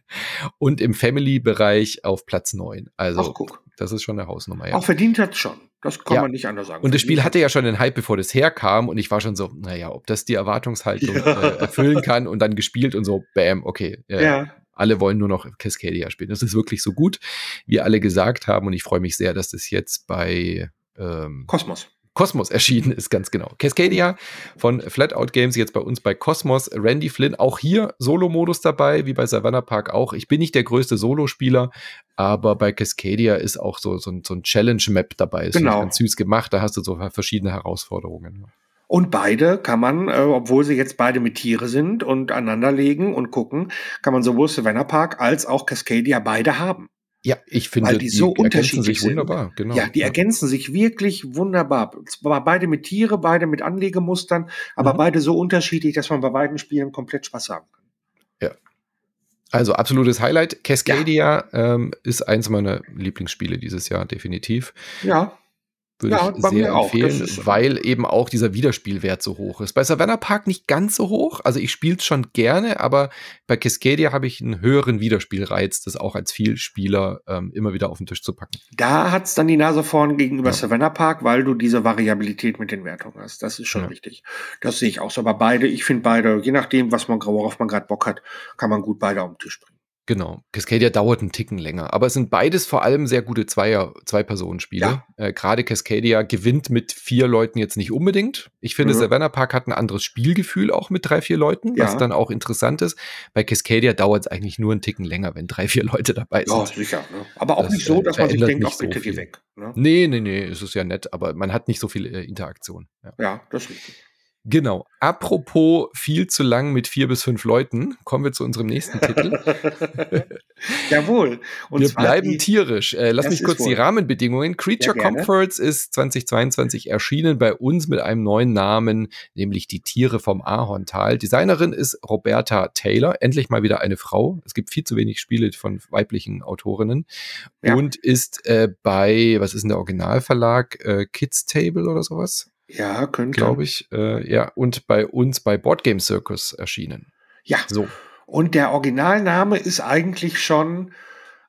und im Family-Bereich auf Platz 9. Also, Ach, das ist schon eine Hausnummer. Ja. Auch verdient hat schon. Das kann ja. man nicht anders sagen. Und das Spiel hatte ja schon den Hype, bevor das herkam. Und ich war schon so, naja, ob das die Erwartungshaltung ja. äh, erfüllen kann und dann gespielt und so, bam, okay. Äh, ja. Alle wollen nur noch Cascadia spielen. Das ist wirklich so gut, wie alle gesagt haben. Und ich freue mich sehr, dass das jetzt bei ähm, Kosmos. Kosmos erschienen ist, ganz genau. Cascadia von Flatout Games, jetzt bei uns bei Kosmos. Randy Flynn, auch hier Solo-Modus dabei, wie bei Savannah Park auch. Ich bin nicht der größte Solospieler, aber bei Cascadia ist auch so, so, ein, so ein Challenge-Map dabei. Ist genau. ganz süß gemacht, da hast du so verschiedene Herausforderungen. Und beide kann man, äh, obwohl sie jetzt beide mit Tiere sind und aneinanderlegen und gucken, kann man sowohl Savannah Park als auch Cascadia beide haben. Ja, ich finde, Weil die, die so ergänzen sich wunderbar. Genau. Ja, die ja. ergänzen sich wirklich wunderbar. Zwar beide mit Tiere, beide mit Anlegemustern, aber mhm. beide so unterschiedlich, dass man bei beiden Spielen komplett Spaß haben kann. Ja. Also absolutes Highlight. Cascadia ja. ähm, ist eins meiner Lieblingsspiele dieses Jahr, definitiv. Ja würde ja, ich sehr empfehlen, weil eben auch dieser Wiederspielwert so hoch ist. Bei Savannah Park nicht ganz so hoch, also ich spiele es schon gerne, aber bei Cascadia habe ich einen höheren Wiederspielreiz, das auch als Vielspieler ähm, immer wieder auf den Tisch zu packen. Da hat es dann die Nase vorn gegenüber ja. Savannah Park, weil du diese Variabilität mit den Wertungen hast. Das ist schon ja. richtig. Das sehe ich auch so. Aber beide, ich finde beide, je nachdem, was man, worauf man gerade Bock hat, kann man gut beide auf den Tisch bringen. Genau. Cascadia dauert einen Ticken länger. Aber es sind beides vor allem sehr gute Zweier, Zwei-Personen-Spiele. Ja. Äh, Gerade Cascadia gewinnt mit vier Leuten jetzt nicht unbedingt. Ich finde, mhm. Savannah Park hat ein anderes Spielgefühl auch mit drei, vier Leuten, ja. was dann auch interessant ist. Bei Cascadia dauert es eigentlich nur einen Ticken länger, wenn drei, vier Leute dabei sind. Ja, sicher. Ne? Aber auch das, nicht so, dass man sich denkt, ach, bitte so geh weg. Ne? Nee, nee, nee, es ist ja nett, aber man hat nicht so viel äh, Interaktion. Ja. ja, das ist richtig. Genau. Apropos viel zu lang mit vier bis fünf Leuten, kommen wir zu unserem nächsten Titel. Jawohl. Und wir bleiben die, tierisch. Äh, lass mich kurz wohl. die Rahmenbedingungen. Creature Comforts ist 2022 erschienen bei uns mit einem neuen Namen, nämlich die Tiere vom Ahorntal. Designerin ist Roberta Taylor. Endlich mal wieder eine Frau. Es gibt viel zu wenig Spiele von weiblichen Autorinnen. Ja. Und ist äh, bei, was ist denn der Originalverlag? Äh, Kids Table oder sowas? Ja, könnte. Glaube ich. Äh, ja, und bei uns bei Board Game Circus erschienen. Ja. So. Und der Originalname ist eigentlich schon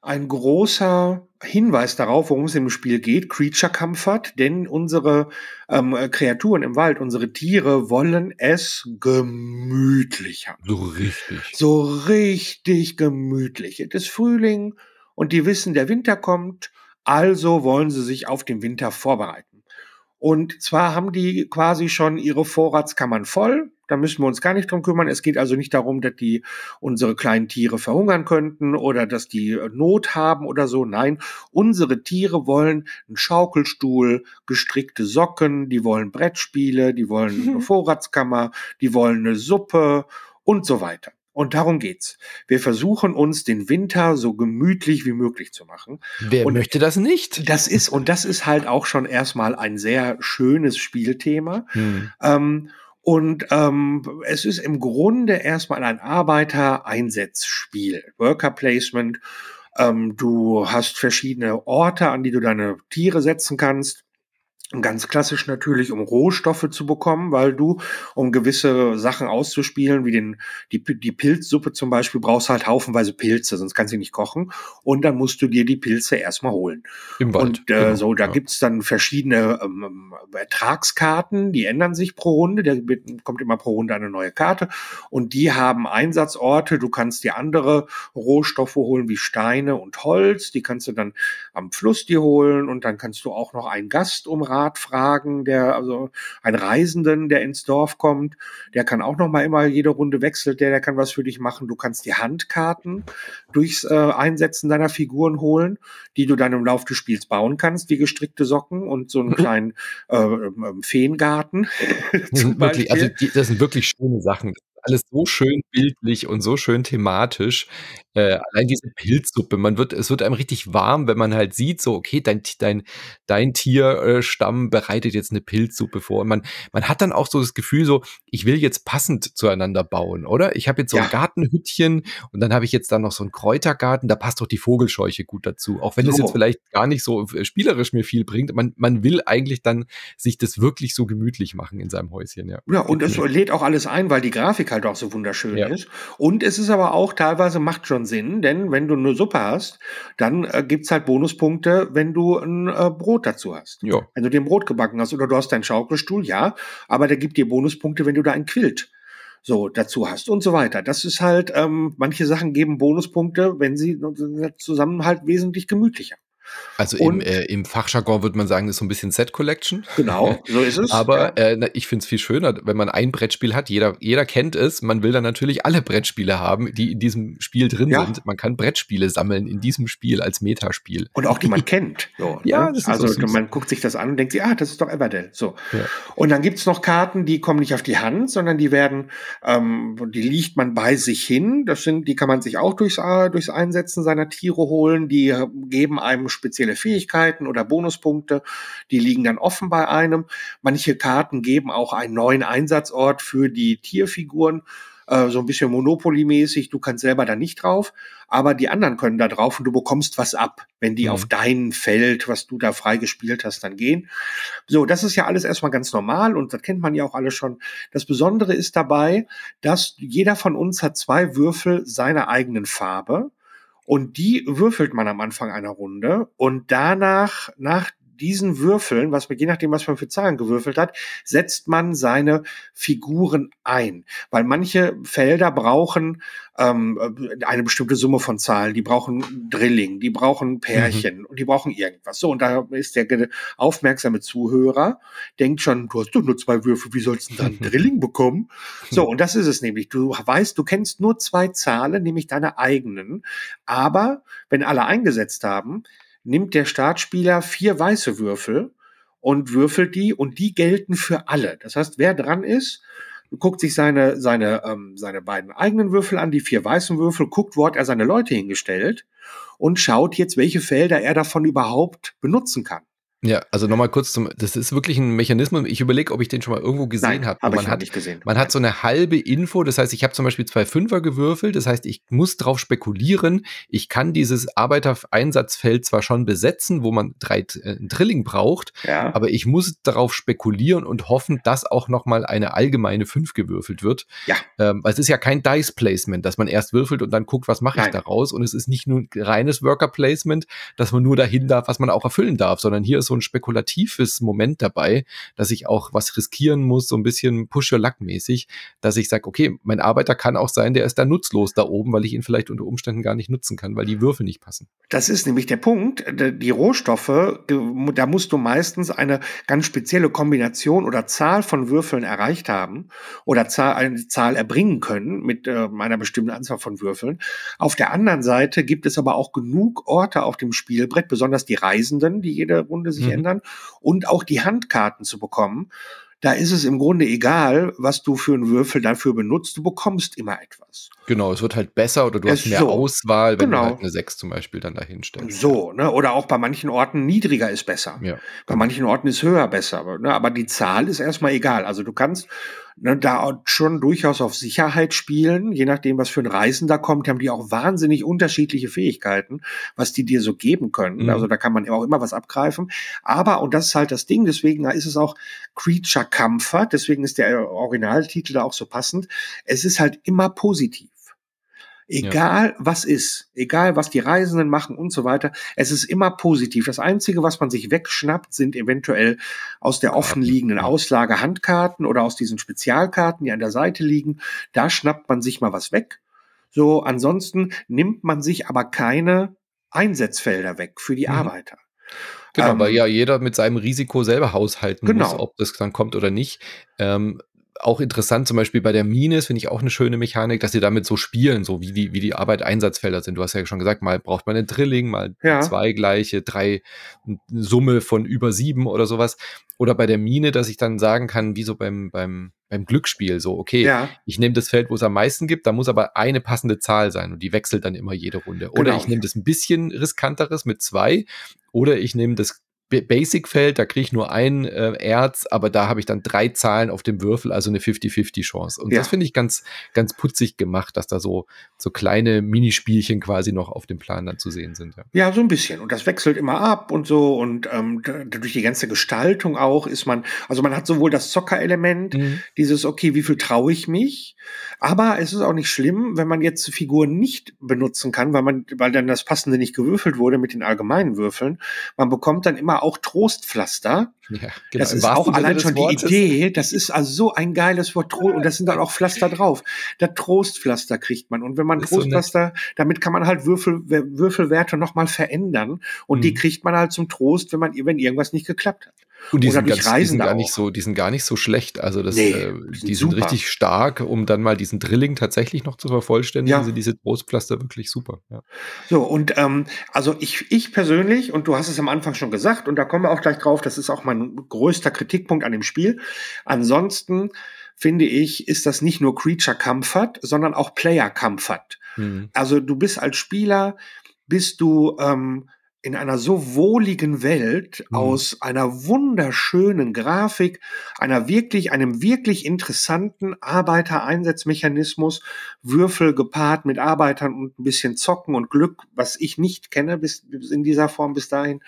ein großer Hinweis darauf, worum es im Spiel geht, Creature Comfort, denn unsere ähm, Kreaturen im Wald, unsere Tiere wollen es gemütlich haben. So richtig. So richtig gemütlich. Es ist Frühling und die wissen, der Winter kommt, also wollen sie sich auf den Winter vorbereiten. Und zwar haben die quasi schon ihre Vorratskammern voll. Da müssen wir uns gar nicht drum kümmern. Es geht also nicht darum, dass die unsere kleinen Tiere verhungern könnten oder dass die äh, Not haben oder so. Nein, unsere Tiere wollen einen Schaukelstuhl, gestrickte Socken, die wollen Brettspiele, die wollen eine Vorratskammer, die wollen eine Suppe und so weiter. Und darum geht's. Wir versuchen uns den Winter so gemütlich wie möglich zu machen. Wer und möchte das nicht? Das ist, und das ist halt auch schon erstmal ein sehr schönes Spielthema. Hm. Ähm, und ähm, es ist im Grunde erstmal ein Arbeiter-Einsatzspiel. Worker Placement. Ähm, du hast verschiedene Orte, an die du deine Tiere setzen kannst. Ganz klassisch natürlich, um Rohstoffe zu bekommen, weil du, um gewisse Sachen auszuspielen, wie den, die, die Pilzsuppe zum Beispiel, brauchst halt haufenweise Pilze, sonst kannst du nicht kochen. Und dann musst du dir die Pilze erstmal holen. Im Wald. Und äh, genau, so, da ja. gibt's dann verschiedene ähm, Ertragskarten, die ändern sich pro Runde. Da kommt immer pro Runde eine neue Karte. Und die haben Einsatzorte. Du kannst dir andere Rohstoffe holen, wie Steine und Holz. Die kannst du dann am Fluss dir holen. Und dann kannst du auch noch einen Gast umraten Rat fragen, der, also ein Reisenden, der ins Dorf kommt, der kann auch noch mal immer jede Runde wechselt, der, der kann was für dich machen. Du kannst die Handkarten durchs äh, Einsetzen deiner Figuren holen, die du dann im Laufe des Spiels bauen kannst, wie gestrickte Socken und so einen mhm. kleinen äh, ähm, Feengarten. wirklich, also die, das sind wirklich schöne Sachen alles so schön bildlich und so schön thematisch. Äh, allein diese Pilzsuppe, man wird, es wird einem richtig warm, wenn man halt sieht, so, okay, dein, dein, dein Tierstamm bereitet jetzt eine Pilzsuppe vor. Und man, man hat dann auch so das Gefühl, so, ich will jetzt passend zueinander bauen, oder? Ich habe jetzt so ja. ein Gartenhüttchen und dann habe ich jetzt da noch so einen Kräutergarten, da passt doch die Vogelscheuche gut dazu. Auch wenn es jetzt vielleicht gar nicht so äh, spielerisch mir viel bringt, man, man will eigentlich dann sich das wirklich so gemütlich machen in seinem Häuschen, ja. Ja, und es lädt auch alles ein, weil die Grafik halt auch so wunderschön ja. ist. Und es ist aber auch teilweise macht schon Sinn, denn wenn du eine Suppe hast, dann äh, gibt's halt Bonuspunkte, wenn du ein äh, Brot dazu hast. Ja. Wenn du den Brot gebacken hast oder du hast deinen Schaukelstuhl, ja, aber der gibt dir Bonuspunkte, wenn du da ein Quilt so dazu hast und so weiter. Das ist halt, ähm, manche Sachen geben Bonuspunkte, wenn sie zusammen halt wesentlich gemütlicher. Also im, äh, im Fachjargon würde man sagen, das ist so ein bisschen Set Collection. Genau, so ist es. Aber ja. äh, ich finde es viel schöner, wenn man ein Brettspiel hat. Jeder, jeder kennt es. Man will dann natürlich alle Brettspiele haben, die in diesem Spiel drin ja. sind. Man kann Brettspiele sammeln in diesem Spiel als Metaspiel. Und auch die man kennt. So, ja, ne? das ist also so man guckt sich das an und denkt sich, ah, das ist doch Everdell. So. Ja. Und dann gibt's noch Karten, die kommen nicht auf die Hand, sondern die werden, ähm, die liegt man bei sich hin. Das sind, die kann man sich auch durchs, äh, durchs Einsetzen seiner Tiere holen. Die äh, geben einem spezielle Fähigkeiten oder Bonuspunkte, die liegen dann offen bei einem. Manche Karten geben auch einen neuen Einsatzort für die Tierfiguren äh, so ein bisschen Monopoly-mäßig. Du kannst selber da nicht drauf, aber die anderen können da drauf und du bekommst was ab, wenn die mhm. auf dein Feld, was du da freigespielt hast, dann gehen. So, das ist ja alles erstmal ganz normal und das kennt man ja auch alle schon. Das Besondere ist dabei, dass jeder von uns hat zwei Würfel seiner eigenen Farbe. Und die würfelt man am Anfang einer Runde und danach, nach diesen Würfeln, was man, je nachdem, was man für Zahlen gewürfelt hat, setzt man seine Figuren ein. Weil manche Felder brauchen ähm, eine bestimmte Summe von Zahlen, die brauchen Drilling, die brauchen Pärchen mhm. und die brauchen irgendwas. So, und da ist der aufmerksame Zuhörer, denkt schon, du hast doch nur zwei Würfel, wie sollst du dann Drilling bekommen? So, und das ist es nämlich. Du weißt, du kennst nur zwei Zahlen, nämlich deine eigenen. Aber wenn alle eingesetzt haben, nimmt der Startspieler vier weiße Würfel und würfelt die und die gelten für alle. Das heißt, wer dran ist, guckt sich seine, seine, ähm, seine beiden eigenen Würfel an, die vier weißen Würfel, guckt, wo hat er seine Leute hingestellt und schaut jetzt, welche Felder er davon überhaupt benutzen kann. Ja, also nochmal kurz zum, das ist wirklich ein Mechanismus. Ich überlege, ob ich den schon mal irgendwo gesehen habe. Hab man hat, nicht gesehen. Man hat so eine halbe Info, das heißt, ich habe zum Beispiel zwei Fünfer gewürfelt, das heißt, ich muss drauf spekulieren. Ich kann dieses Arbeitereinsatzfeld zwar schon besetzen, wo man drei äh, Drilling braucht, ja. aber ich muss darauf spekulieren und hoffen, dass auch nochmal eine allgemeine Fünf gewürfelt wird. Ja. Ähm, weil es ist ja kein Dice-Placement, dass man erst würfelt und dann guckt, was mache ich daraus. Und es ist nicht nur reines Worker-Placement, dass man nur dahin darf, was man auch erfüllen darf, sondern hier ist so ein spekulatives Moment dabei, dass ich auch was riskieren muss, so ein bisschen Push-Your-Luck-mäßig, dass ich sage, okay, mein Arbeiter kann auch sein, der ist da nutzlos da oben, weil ich ihn vielleicht unter Umständen gar nicht nutzen kann, weil die Würfel nicht passen. Das ist nämlich der Punkt. Die Rohstoffe, da musst du meistens eine ganz spezielle Kombination oder Zahl von Würfeln erreicht haben oder eine Zahl erbringen können mit äh, einer bestimmten Anzahl von Würfeln. Auf der anderen Seite gibt es aber auch genug Orte auf dem Spielbrett, besonders die Reisenden, die jede Runde sich mhm. ändern und auch die Handkarten zu bekommen. Da ist es im Grunde egal, was du für einen Würfel dafür benutzt. Du bekommst immer etwas. Genau, es wird halt besser oder du es hast mehr so. Auswahl, wenn genau. du halt eine 6 zum Beispiel dann dahin stellst. So, ne? Oder auch bei manchen Orten niedriger ist besser. Ja. Bei manchen Orten ist höher besser. Ne? Aber die Zahl ist erstmal egal. Also du kannst ne, da schon durchaus auf Sicherheit spielen, je nachdem, was für ein Reisender kommt, haben die auch wahnsinnig unterschiedliche Fähigkeiten, was die dir so geben können. Mhm. Also da kann man auch immer was abgreifen. Aber, und das ist halt das Ding, deswegen ist es auch Creature Comfort, deswegen ist der Originaltitel da auch so passend. Es ist halt immer positiv. Egal ja. was ist, egal was die Reisenden machen und so weiter, es ist immer positiv. Das Einzige, was man sich wegschnappt, sind eventuell aus der offen liegenden Auslage Handkarten oder aus diesen Spezialkarten, die an der Seite liegen. Da schnappt man sich mal was weg. So, ansonsten nimmt man sich aber keine Einsetzfelder weg für die mhm. Arbeiter. Genau, ähm, weil ja jeder mit seinem Risiko selber haushalten genau. muss, ob das dann kommt oder nicht. Ähm, auch interessant, zum Beispiel bei der Mine, finde ich auch eine schöne Mechanik, dass sie damit so spielen, so wie die, wie die Arbeit Einsatzfelder sind. Du hast ja schon gesagt, mal braucht man eine Drilling, mal ja. zwei gleiche, drei, Summe von über sieben oder sowas. Oder bei der Mine, dass ich dann sagen kann, wie so beim, beim, beim Glücksspiel, so, okay, ja. ich nehme das Feld, wo es am meisten gibt, da muss aber eine passende Zahl sein und die wechselt dann immer jede Runde. Oder genau. ich nehme das ein bisschen riskanteres mit zwei, oder ich nehme das Basic-Feld, da kriege ich nur ein äh, Erz, aber da habe ich dann drei Zahlen auf dem Würfel, also eine 50-50-Chance. Und ja. das finde ich ganz, ganz putzig gemacht, dass da so, so kleine Minispielchen quasi noch auf dem Plan dann zu sehen sind. Ja. ja, so ein bisschen. Und das wechselt immer ab und so. Und ähm, durch die ganze Gestaltung auch ist man, also man hat sowohl das Zockerelement, mhm. dieses, okay, wie viel traue ich mich? Aber es ist auch nicht schlimm, wenn man jetzt Figuren nicht benutzen kann, weil man, weil dann das Passende nicht gewürfelt wurde mit den allgemeinen Würfeln. Man bekommt dann immer auch Trostpflaster. Ja, genau. Das ist auch allein schon die Idee. Das ist also so ein geiles Wort. Und das sind dann auch Pflaster drauf. Der Trostpflaster kriegt man. Und wenn man Trostpflaster, so damit kann man halt Würfel, Würfelwerte nochmal verändern. Und mhm. die kriegt man halt zum Trost, wenn man, wenn irgendwas nicht geklappt hat. Und die sind, ganz, die sind gar nicht so, die sind gar nicht so schlecht. Also das, nee, äh, die sind, sind richtig stark, um dann mal diesen Drilling tatsächlich noch zu vervollständigen. Ja. Sind diese Trostpflaster wirklich super. Ja. So und ähm, also ich, ich persönlich und du hast es am Anfang schon gesagt und da kommen wir auch gleich drauf. Das ist auch mein größter Kritikpunkt an dem Spiel. Ansonsten finde ich, ist das nicht nur Creature Comfort, sondern auch Player Comfort. Mhm. Also du bist als Spieler, bist du ähm, in einer so wohligen Welt mhm. aus einer wunderschönen Grafik, einer wirklich, einem wirklich interessanten Arbeitereinsatzmechanismus, Würfel gepaart mit Arbeitern und ein bisschen Zocken und Glück, was ich nicht kenne bis, bis in dieser Form bis dahin.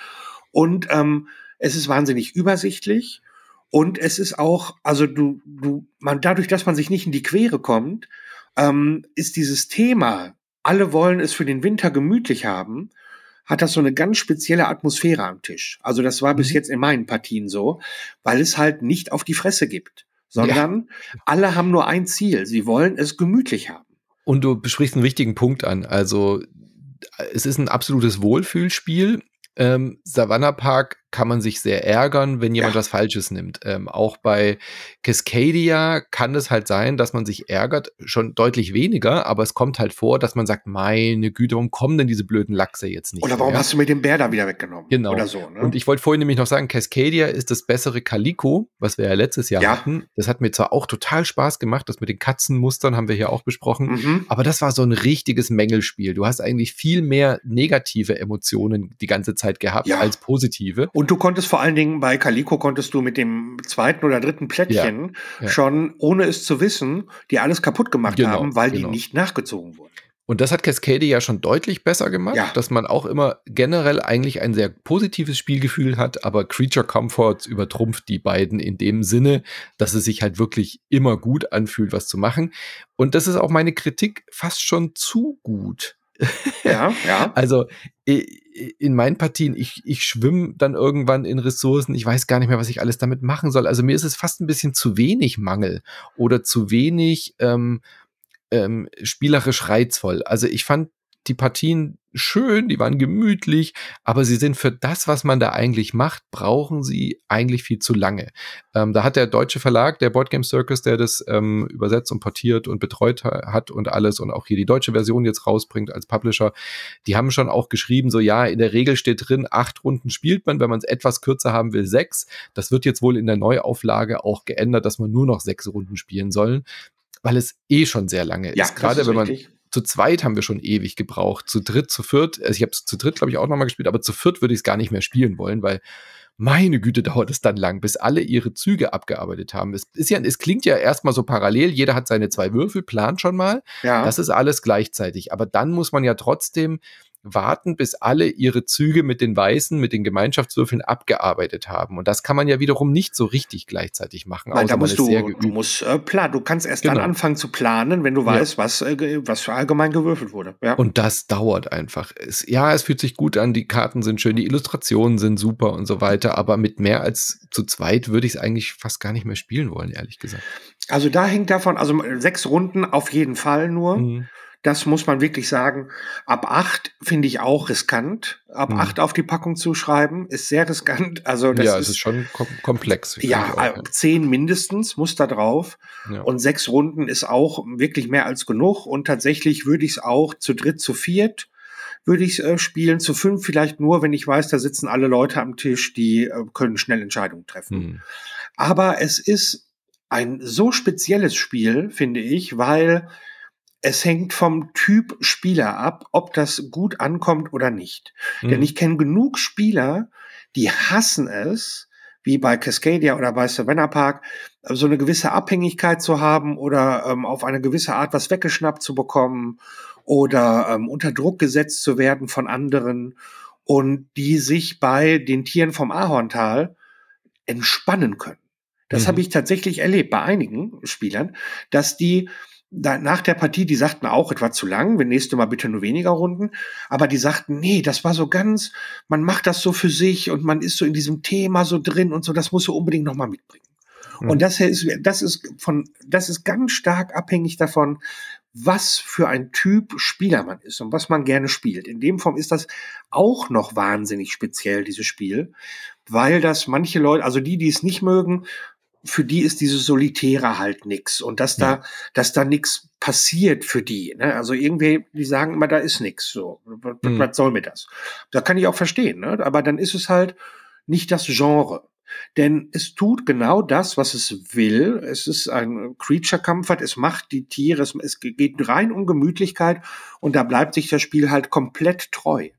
Und ähm, es ist wahnsinnig übersichtlich und es ist auch, also du, du, man, dadurch, dass man sich nicht in die Quere kommt, ähm, ist dieses Thema, alle wollen es für den Winter gemütlich haben, hat das so eine ganz spezielle Atmosphäre am Tisch. Also das war bis mhm. jetzt in meinen Partien so, weil es halt nicht auf die Fresse gibt, sondern ja. alle haben nur ein Ziel. Sie wollen es gemütlich haben. Und du besprichst einen wichtigen Punkt an. Also es ist ein absolutes Wohlfühlspiel. Ähm, Savannah Park kann man sich sehr ärgern, wenn jemand ja. was Falsches nimmt. Ähm, auch bei Cascadia kann es halt sein, dass man sich ärgert, schon deutlich weniger, aber es kommt halt vor, dass man sagt, meine Güte, warum kommen denn diese blöden Lachse jetzt nicht? Oder warum mehr? hast du mir den Bär da wieder weggenommen? Genau. Oder so, ne? Und ich wollte vorhin nämlich noch sagen, Cascadia ist das bessere Calico, was wir ja letztes Jahr ja. hatten. Das hat mir zwar auch total Spaß gemacht, das mit den Katzenmustern haben wir hier auch besprochen, mhm. aber das war so ein richtiges Mängelspiel. Du hast eigentlich viel mehr negative Emotionen die ganze Zeit gehabt ja. als positive. Und du konntest vor allen Dingen bei Calico konntest du mit dem zweiten oder dritten Plättchen ja, ja. schon, ohne es zu wissen, die alles kaputt gemacht genau, haben, weil genau. die nicht nachgezogen wurden. Und das hat Cascade ja schon deutlich besser gemacht, ja. dass man auch immer generell eigentlich ein sehr positives Spielgefühl hat, aber Creature Comforts übertrumpft die beiden in dem Sinne, dass es sich halt wirklich immer gut anfühlt, was zu machen. Und das ist auch meine Kritik fast schon zu gut. Ja, ja. Also in meinen Partien, ich, ich schwimme dann irgendwann in Ressourcen, ich weiß gar nicht mehr, was ich alles damit machen soll. Also mir ist es fast ein bisschen zu wenig Mangel oder zu wenig ähm, ähm, spielerisch reizvoll. Also ich fand die Partien schön, die waren gemütlich, aber sie sind für das, was man da eigentlich macht, brauchen sie eigentlich viel zu lange. Ähm, da hat der deutsche Verlag, der Boardgame Circus, der das ähm, übersetzt und portiert und betreut hat und alles und auch hier die deutsche Version jetzt rausbringt als Publisher, die haben schon auch geschrieben, so ja, in der Regel steht drin, acht Runden spielt man, wenn man es etwas kürzer haben will, sechs. Das wird jetzt wohl in der Neuauflage auch geändert, dass man nur noch sechs Runden spielen soll weil es eh schon sehr lange ja, ist. Gerade wenn man richtig. Zu zweit haben wir schon ewig gebraucht. Zu dritt, zu viert, also ich habe es zu dritt, glaube ich, auch nochmal gespielt, aber zu viert würde ich es gar nicht mehr spielen wollen, weil meine Güte, dauert es dann lang, bis alle ihre Züge abgearbeitet haben. Es ist ja, es klingt ja erstmal so parallel, jeder hat seine zwei Würfel, plant schon mal. Ja. Das ist alles gleichzeitig. Aber dann muss man ja trotzdem warten, bis alle ihre Züge mit den Weißen, mit den Gemeinschaftswürfeln abgearbeitet haben. Und das kann man ja wiederum nicht so richtig gleichzeitig machen. Nein, da musst du, du musst äh, planen. Du kannst erst genau. dann anfangen zu planen, wenn du weißt, ja. was, äh, was für allgemein gewürfelt wurde. Ja. Und das dauert einfach. Es, ja, es fühlt sich gut an, die Karten sind schön, die Illustrationen sind super und so weiter, aber mit mehr als zu zweit würde ich es eigentlich fast gar nicht mehr spielen wollen, ehrlich gesagt. Also da hängt davon, also sechs Runden auf jeden Fall nur. Mhm. Das muss man wirklich sagen. Ab acht finde ich auch riskant. Ab hm. acht auf die Packung zu schreiben, ist sehr riskant. Also das ja, es ist schon kom komplex. Ja, auch, zehn mindestens muss da drauf. Ja. Und sechs Runden ist auch wirklich mehr als genug. Und tatsächlich würde ich es auch zu dritt, zu viert würde ich äh, spielen. Zu fünf vielleicht nur, wenn ich weiß, da sitzen alle Leute am Tisch, die äh, können schnell Entscheidungen treffen. Hm. Aber es ist ein so spezielles Spiel, finde ich, weil es hängt vom Typ Spieler ab, ob das gut ankommt oder nicht. Mhm. Denn ich kenne genug Spieler, die hassen es, wie bei Cascadia oder bei Savannah Park, so eine gewisse Abhängigkeit zu haben oder ähm, auf eine gewisse Art was weggeschnappt zu bekommen oder ähm, unter Druck gesetzt zu werden von anderen und die sich bei den Tieren vom Ahorntal entspannen können. Das mhm. habe ich tatsächlich erlebt bei einigen Spielern, dass die nach der Partie, die sagten auch, etwa zu lang, wenn nächste Mal bitte nur weniger Runden. Aber die sagten, nee, das war so ganz, man macht das so für sich und man ist so in diesem Thema so drin und so, das muss du unbedingt nochmal mitbringen. Mhm. Und das ist, das ist von, das ist ganz stark abhängig davon, was für ein Typ Spieler man ist und was man gerne spielt. In dem Form ist das auch noch wahnsinnig speziell, dieses Spiel, weil das manche Leute, also die, die es nicht mögen, für die ist dieses Solitäre halt nix und dass da, dass da nix passiert für die. Ne? Also irgendwie, die sagen immer, da ist nix. So, was, mhm. was soll mir das? Da kann ich auch verstehen. Ne? Aber dann ist es halt nicht das Genre. Denn es tut genau das, was es will. Es ist ein Creature Comfort, es macht die Tiere, es, es geht rein um Gemütlichkeit und da bleibt sich das Spiel halt komplett treu.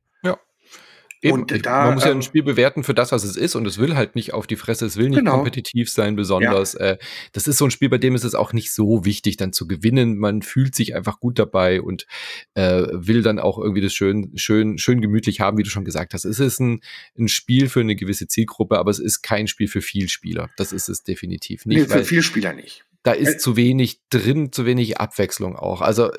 Eben, und da, man muss ja ein ähm, Spiel bewerten für das, was es ist, und es will halt nicht auf die Fresse, es will nicht genau. kompetitiv sein, besonders. Ja. Äh, das ist so ein Spiel, bei dem ist es auch nicht so wichtig, dann zu gewinnen. Man fühlt sich einfach gut dabei und äh, will dann auch irgendwie das schön, schön, schön gemütlich haben, wie du schon gesagt hast. Es ist ein, ein Spiel für eine gewisse Zielgruppe, aber es ist kein Spiel für viel Spieler. Das ist es definitiv nicht. Nee, für viel Spieler nicht. Da ist äh, zu wenig drin, zu wenig Abwechslung auch. Also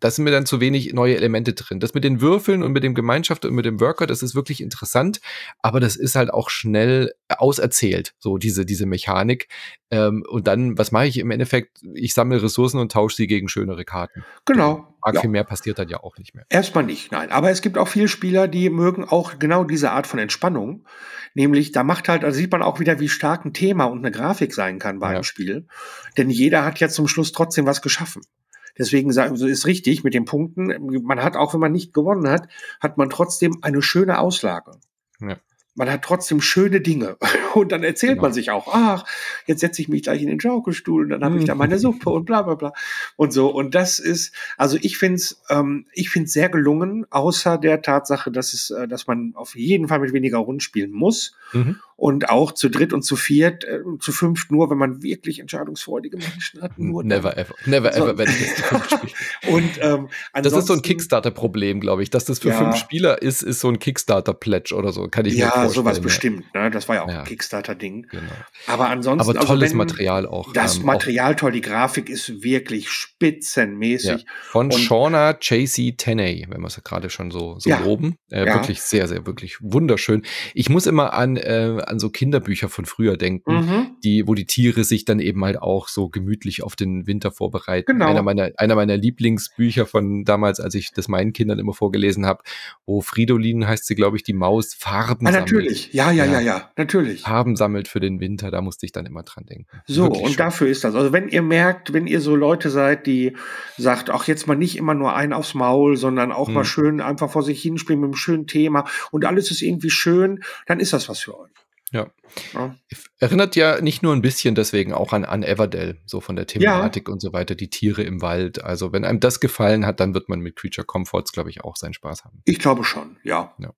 da sind mir dann zu wenig neue Elemente drin. Das mit den Würfeln und mit dem Gemeinschaft und mit dem Worker, das ist wirklich interessant, aber das ist halt auch schnell auserzählt, so diese, diese Mechanik. Ähm, und dann, was mache ich im Endeffekt? Ich sammle Ressourcen und tausche sie gegen schönere Karten. Genau. Arg ja. viel mehr passiert dann ja auch nicht mehr. Erstmal nicht, nein. Aber es gibt auch viele Spieler, die mögen auch genau diese Art von Entspannung. Nämlich, da macht halt, da sieht man auch wieder, wie stark ein Thema und eine Grafik sein kann bei ja. einem Spiel. Denn jeder hat ja zum Schluss trotzdem was geschaffen. Deswegen ist richtig mit den Punkten. Man hat, auch wenn man nicht gewonnen hat, hat man trotzdem eine schöne Auslage. Ja man hat trotzdem schöne Dinge. Und dann erzählt genau. man sich auch, ach, jetzt setze ich mich gleich in den Schaukelstuhl und dann habe ich da meine Suppe und bla bla bla. Und so. Und das ist, also ich finde es, ähm, ich finde sehr gelungen, außer der Tatsache, dass es, äh, dass man auf jeden Fall mit weniger Runden spielen muss. Mhm und auch zu dritt und zu viert, äh, zu fünft nur, wenn man wirklich entscheidungsfreudige Menschen hat. Nur never ever, never so. ever werde ich das spielen. und ähm, das ist so ein Kickstarter-Problem, glaube ich, dass das für ja, fünf Spieler ist, ist so ein Kickstarter-Pledge oder so, kann ich ja, mir vorstellen. Ja, sowas bestimmt. Ne? Das war ja auch ja. ein Kickstarter-Ding. Genau. Aber ansonsten, aber also tolles also wenn, Material auch. Das ähm, Material auch toll, die Grafik ist wirklich spitzenmäßig. Ja. Von und, Shauna Chasey Tenney, wenn wir es gerade schon so, so loben. Äh, wirklich sehr, sehr, wirklich wunderschön. Ich muss immer an äh, an so Kinderbücher von früher denken, mhm. die, wo die Tiere sich dann eben halt auch so gemütlich auf den Winter vorbereiten. Genau. Einer meiner, einer meiner Lieblingsbücher von damals, als ich das meinen Kindern immer vorgelesen habe, wo Fridolin heißt sie, glaube ich, die Maus Farben ah, natürlich. Ja, ja, ja, ja, natürlich. Farben sammelt für den Winter, da musste ich dann immer dran denken. So, Wirklich und schön. dafür ist das. Also wenn ihr merkt, wenn ihr so Leute seid, die sagt, auch jetzt mal nicht immer nur ein aufs Maul, sondern auch hm. mal schön einfach vor sich hinspielen mit einem schönen Thema und alles ist irgendwie schön, dann ist das was für euch. Ja. ja. Erinnert ja nicht nur ein bisschen deswegen auch an, an Everdell, so von der Thematik ja. und so weiter, die Tiere im Wald. Also, wenn einem das gefallen hat, dann wird man mit Creature Comforts, glaube ich, auch seinen Spaß haben. Ich glaube schon, ja. ja.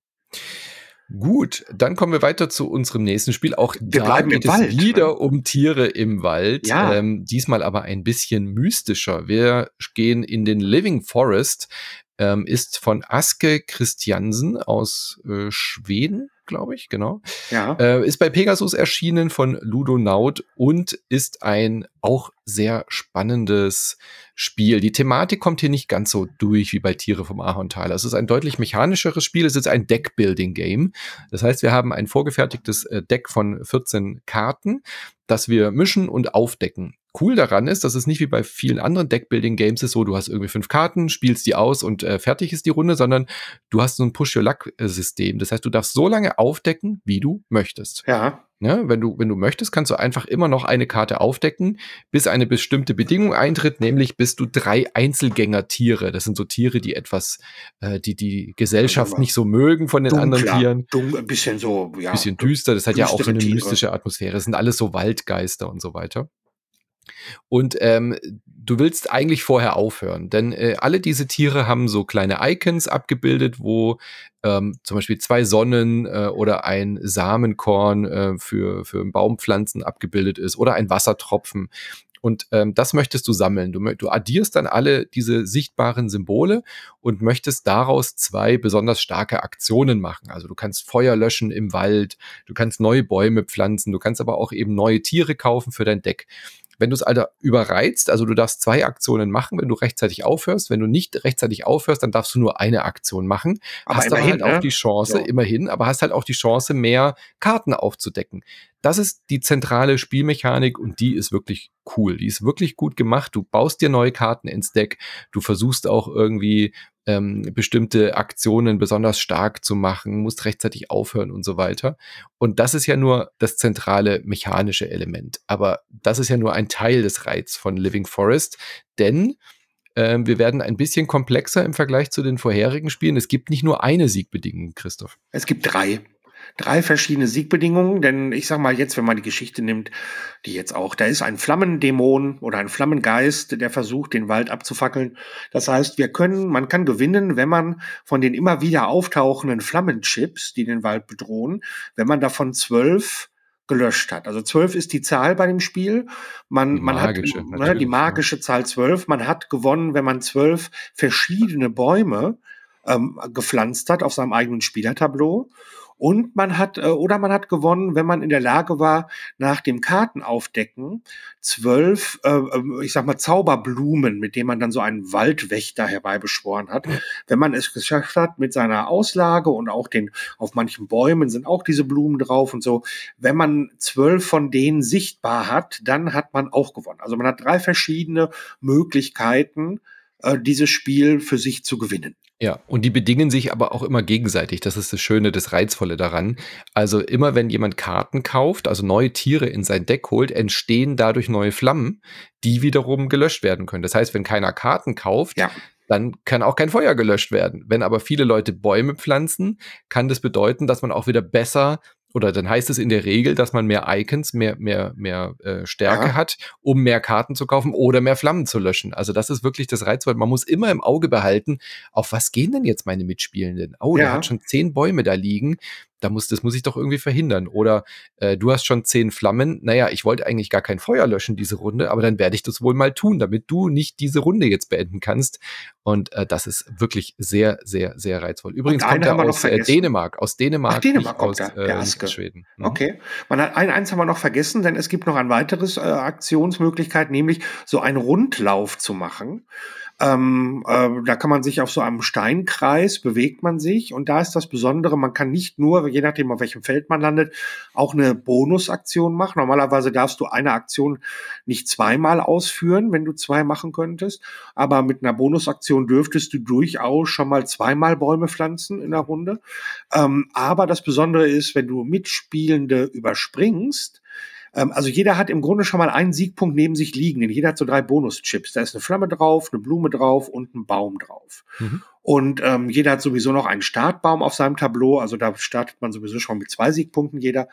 Gut, dann kommen wir weiter zu unserem nächsten Spiel. Auch wir da geht es Wald, wieder ne? um Tiere im Wald. Ja. Ähm, diesmal aber ein bisschen mystischer. Wir gehen in den Living Forest. Ähm, ist von Aske Christiansen aus äh, Schweden glaube ich, genau. Ja. Äh, ist bei Pegasus erschienen von Ludo Naut und ist ein auch sehr spannendes Spiel. Die Thematik kommt hier nicht ganz so durch wie bei Tiere vom Ahorntal. Es ist ein deutlich mechanischeres Spiel. Es ist ein Deck-Building-Game. Das heißt, wir haben ein vorgefertigtes äh, Deck von 14 Karten, das wir mischen und aufdecken cool daran ist, dass es nicht wie bei vielen anderen Deckbuilding-Games ist, so du hast irgendwie fünf Karten, spielst die aus und äh, fertig ist die Runde, sondern du hast so ein Push-Your-Luck-System. Das heißt, du darfst so lange aufdecken, wie du möchtest. Ja. Ja, wenn du, wenn du möchtest, kannst du einfach immer noch eine Karte aufdecken, bis eine bestimmte Bedingung eintritt, nämlich bis du drei Einzelgänger-Tiere, das sind so Tiere, die etwas, äh, die die Gesellschaft nicht so mögen von den Dunkler, anderen Tieren. Dunkel, ein bisschen so, ja. Bisschen düster, das hat ja auch so eine Tiere. mystische Atmosphäre. Das sind alles so Waldgeister und so weiter. Und ähm, du willst eigentlich vorher aufhören, denn äh, alle diese Tiere haben so kleine Icons abgebildet, wo ähm, zum Beispiel zwei Sonnen äh, oder ein Samenkorn äh, für, für Baumpflanzen abgebildet ist oder ein Wassertropfen. Und ähm, das möchtest du sammeln. Du, du addierst dann alle diese sichtbaren Symbole und möchtest daraus zwei besonders starke Aktionen machen. Also du kannst Feuer löschen im Wald, du kannst neue Bäume pflanzen, du kannst aber auch eben neue Tiere kaufen für dein Deck. Wenn du es Alter überreizt, also du darfst zwei Aktionen machen, wenn du rechtzeitig aufhörst. Wenn du nicht rechtzeitig aufhörst, dann darfst du nur eine Aktion machen. Aber hast immerhin, aber halt auch die Chance, ja. immerhin, aber hast halt auch die Chance, mehr Karten aufzudecken. Das ist die zentrale Spielmechanik und die ist wirklich cool. Die ist wirklich gut gemacht. Du baust dir neue Karten ins Deck. Du versuchst auch irgendwie ähm, bestimmte Aktionen besonders stark zu machen, musst rechtzeitig aufhören und so weiter. Und das ist ja nur das zentrale mechanische Element. Aber das ist ja nur ein Teil des Reiz von Living Forest, denn ähm, wir werden ein bisschen komplexer im Vergleich zu den vorherigen Spielen. Es gibt nicht nur eine Siegbedingung, Christoph. Es gibt drei drei verschiedene Siegbedingungen, denn ich sag mal jetzt, wenn man die Geschichte nimmt, die jetzt auch, da ist ein Flammendämon oder ein Flammengeist, der versucht, den Wald abzufackeln. Das heißt, wir können, man kann gewinnen, wenn man von den immer wieder auftauchenden Flammenchips, die den Wald bedrohen, wenn man davon zwölf gelöscht hat. Also zwölf ist die Zahl bei dem Spiel. Man, man magische, hat ne, die magische Zahl zwölf. Man hat gewonnen, wenn man zwölf verschiedene Bäume ähm, gepflanzt hat auf seinem eigenen Spielertableau. Und man hat, äh, oder man hat gewonnen, wenn man in der Lage war, nach dem Kartenaufdecken zwölf, äh, äh, ich sag mal, Zauberblumen, mit denen man dann so einen Waldwächter herbeibeschworen hat. Wenn man es geschafft hat mit seiner Auslage und auch den, auf manchen Bäumen sind auch diese Blumen drauf und so. Wenn man zwölf von denen sichtbar hat, dann hat man auch gewonnen. Also man hat drei verschiedene Möglichkeiten, äh, dieses Spiel für sich zu gewinnen. Ja, und die bedingen sich aber auch immer gegenseitig. Das ist das Schöne, das Reizvolle daran. Also immer wenn jemand Karten kauft, also neue Tiere in sein Deck holt, entstehen dadurch neue Flammen, die wiederum gelöscht werden können. Das heißt, wenn keiner Karten kauft, ja. dann kann auch kein Feuer gelöscht werden. Wenn aber viele Leute Bäume pflanzen, kann das bedeuten, dass man auch wieder besser oder dann heißt es in der Regel, dass man mehr Icons, mehr, mehr, mehr äh, Stärke ja. hat, um mehr Karten zu kaufen oder mehr Flammen zu löschen. Also das ist wirklich das Reizvolle. Man muss immer im Auge behalten, auf was gehen denn jetzt meine Mitspielenden? Oh, ja. der hat schon zehn Bäume da liegen da muss, das muss ich doch irgendwie verhindern. Oder äh, du hast schon zehn Flammen. Naja, ich wollte eigentlich gar kein Feuer löschen, diese Runde, aber dann werde ich das wohl mal tun, damit du nicht diese Runde jetzt beenden kannst. Und äh, das ist wirklich sehr, sehr, sehr reizvoll. Übrigens kommt er aus äh, Dänemark, aus Dänemark, Ach, Dänemark aus äh, Schweden. Mhm. Okay. Man hat ein, eins haben wir noch vergessen, denn es gibt noch ein weiteres äh, Aktionsmöglichkeit, nämlich so einen Rundlauf zu machen. Ähm, äh, da kann man sich auf so einem Steinkreis bewegt man sich und da ist das Besondere, man kann nicht nur, je nachdem auf welchem Feld man landet, auch eine Bonusaktion machen. Normalerweise darfst du eine Aktion nicht zweimal ausführen, wenn du zwei machen könntest, aber mit einer Bonusaktion dürftest du durchaus schon mal zweimal Bäume pflanzen in der Runde. Ähm, aber das Besondere ist, wenn du Mitspielende überspringst, ähm, also jeder hat im Grunde schon mal einen Siegpunkt neben sich liegen, denn jeder hat so drei Bonuschips. Da ist eine Flamme drauf, eine Blume drauf und ein Baum drauf. Mhm. Und ähm, jeder hat sowieso noch einen Startbaum auf seinem Tableau, also da startet man sowieso schon mit zwei Siegpunkten jeder.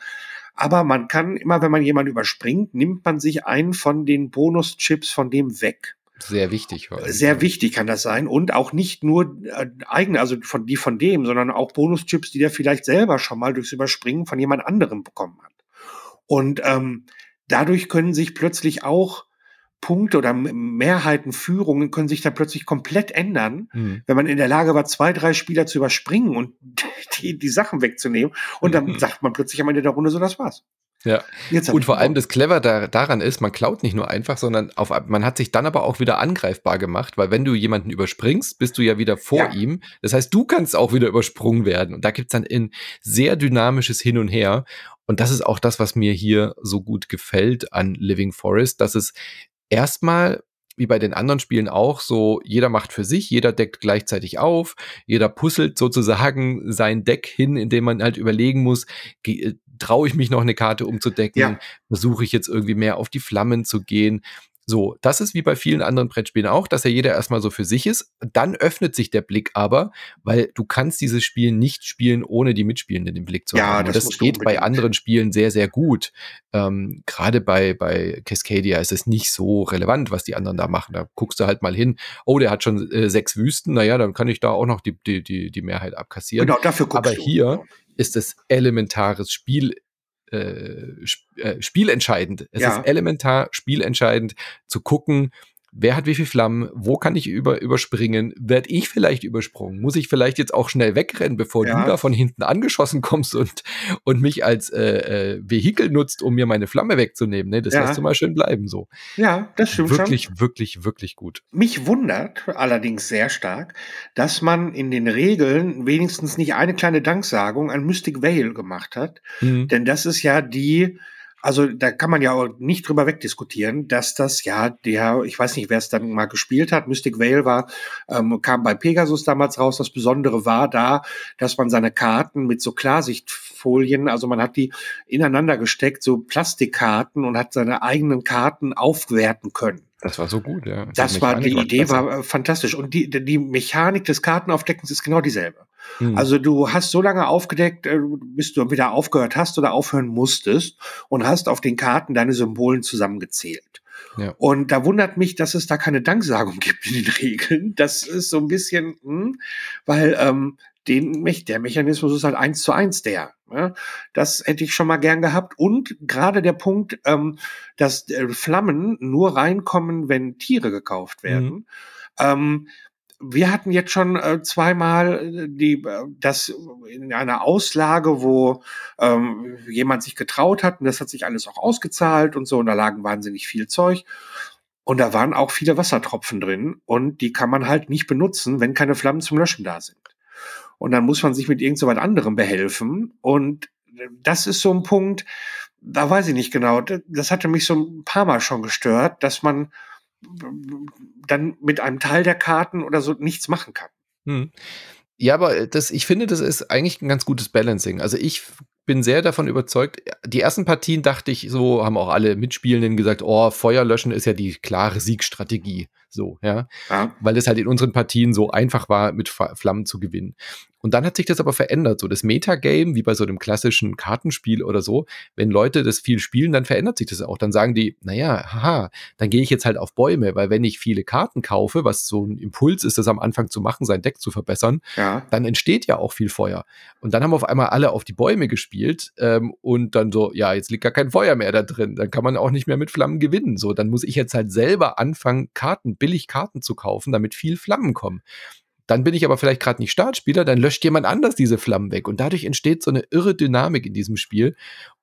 Aber man kann immer, wenn man jemanden überspringt, nimmt man sich einen von den Bonuschips von dem weg. Sehr wichtig. Sehr wichtig kann das sein. Und auch nicht nur äh, eigene, also von, die von dem, sondern auch Bonuschips, die der vielleicht selber schon mal durchs Überspringen von jemand anderem bekommen hat. Und ähm, dadurch können sich plötzlich auch Punkte oder Mehrheiten, Führungen können sich da plötzlich komplett ändern, mhm. wenn man in der Lage war, zwei, drei Spieler zu überspringen und die, die Sachen wegzunehmen. Und dann mhm. sagt man plötzlich am Ende der Runde so, das war's. Ja. und vor allem das Clever da, daran ist, man klaut nicht nur einfach, sondern auf, man hat sich dann aber auch wieder angreifbar gemacht, weil wenn du jemanden überspringst, bist du ja wieder vor ja. ihm. Das heißt, du kannst auch wieder übersprungen werden. Und da gibt's dann ein sehr dynamisches Hin und Her. Und das ist auch das, was mir hier so gut gefällt an Living Forest, dass es erstmal wie bei den anderen Spielen auch, so jeder macht für sich, jeder deckt gleichzeitig auf, jeder puzzelt sozusagen sein Deck hin, indem man halt überlegen muss, äh, traue ich mich noch eine Karte umzudecken, ja. versuche ich jetzt irgendwie mehr auf die Flammen zu gehen. So, das ist wie bei vielen anderen Brettspielen auch, dass ja jeder erstmal so für sich ist. Dann öffnet sich der Blick aber, weil du kannst dieses Spiel nicht spielen, ohne die Mitspielenden im Blick zu ja, haben. Das, das geht bei anderen Spielen sehr, sehr gut. Ähm, Gerade bei, bei Cascadia ist es nicht so relevant, was die anderen da machen. Da guckst du halt mal hin, oh, der hat schon äh, sechs Wüsten, naja, dann kann ich da auch noch die, die, die, die Mehrheit abkassieren. Genau, dafür guckst Aber du. hier ist es elementares Spiel äh, äh, spielentscheidend. Es ja. ist elementar spielentscheidend zu gucken, wer hat wie viel Flammen, wo kann ich über, überspringen, werde ich vielleicht übersprungen, muss ich vielleicht jetzt auch schnell wegrennen, bevor ja. du da von hinten angeschossen kommst und, und mich als äh, äh, Vehikel nutzt, um mir meine Flamme wegzunehmen. Ne? Das ja. lässt du mal schön bleiben so. Ja, das stimmt wirklich, schon. Wirklich, wirklich, wirklich gut. Mich wundert allerdings sehr stark, dass man in den Regeln wenigstens nicht eine kleine Danksagung an Mystic Vale gemacht hat. Mhm. Denn das ist ja die also da kann man ja auch nicht drüber wegdiskutieren, dass das ja der, ich weiß nicht, wer es dann mal gespielt hat, Mystic Vale war, ähm, kam bei Pegasus damals raus. Das Besondere war da, dass man seine Karten mit so Klarsichtfolien, also man hat die ineinander gesteckt, so Plastikkarten und hat seine eigenen Karten aufwerten können. Das war so gut, ja. Das war, die Idee war, äh, fantastisch. Und die, die Mechanik des Kartenaufdeckens ist genau dieselbe. Mhm. Also du hast so lange aufgedeckt, äh, bis du wieder aufgehört hast oder aufhören musstest und hast auf den Karten deine Symbolen zusammengezählt. Ja. Und da wundert mich, dass es da keine Danksagung gibt in den Regeln. Das ist so ein bisschen, hm, weil ähm, den, der Mechanismus ist halt eins zu eins der. Ne? Das hätte ich schon mal gern gehabt. Und gerade der Punkt, ähm, dass äh, Flammen nur reinkommen, wenn Tiere gekauft werden. Mhm. Ähm, wir hatten jetzt schon äh, zweimal äh, die, äh, das in einer Auslage, wo ähm, jemand sich getraut hat und das hat sich alles auch ausgezahlt und so und da lagen wahnsinnig viel Zeug. Und da waren auch viele Wassertropfen drin und die kann man halt nicht benutzen, wenn keine Flammen zum Löschen da sind. Und dann muss man sich mit irgend so was anderem behelfen. Und das ist so ein Punkt, da weiß ich nicht genau. Das hatte mich so ein paar Mal schon gestört, dass man dann mit einem Teil der Karten oder so nichts machen kann. Hm. Ja, aber das, ich finde, das ist eigentlich ein ganz gutes Balancing. Also ich bin sehr davon überzeugt. Die ersten Partien dachte ich so, haben auch alle Mitspielenden gesagt, oh, Feuer löschen ist ja die klare Siegstrategie. So, ja. ja. Weil es halt in unseren Partien so einfach war, mit Flammen zu gewinnen. Und dann hat sich das aber verändert. So das Metagame, wie bei so einem klassischen Kartenspiel oder so, wenn Leute das viel spielen, dann verändert sich das auch. Dann sagen die, naja, haha, dann gehe ich jetzt halt auf Bäume, weil wenn ich viele Karten kaufe, was so ein Impuls ist, das am Anfang zu machen, sein Deck zu verbessern, ja. dann entsteht ja auch viel Feuer. Und dann haben auf einmal alle auf die Bäume gespielt ähm, und dann so, ja, jetzt liegt gar kein Feuer mehr da drin. Dann kann man auch nicht mehr mit Flammen gewinnen. So, dann muss ich jetzt halt selber anfangen, Karten, billig Karten zu kaufen, damit viel Flammen kommen. Dann bin ich aber vielleicht gerade nicht Startspieler, dann löscht jemand anders diese Flammen weg. Und dadurch entsteht so eine irre Dynamik in diesem Spiel.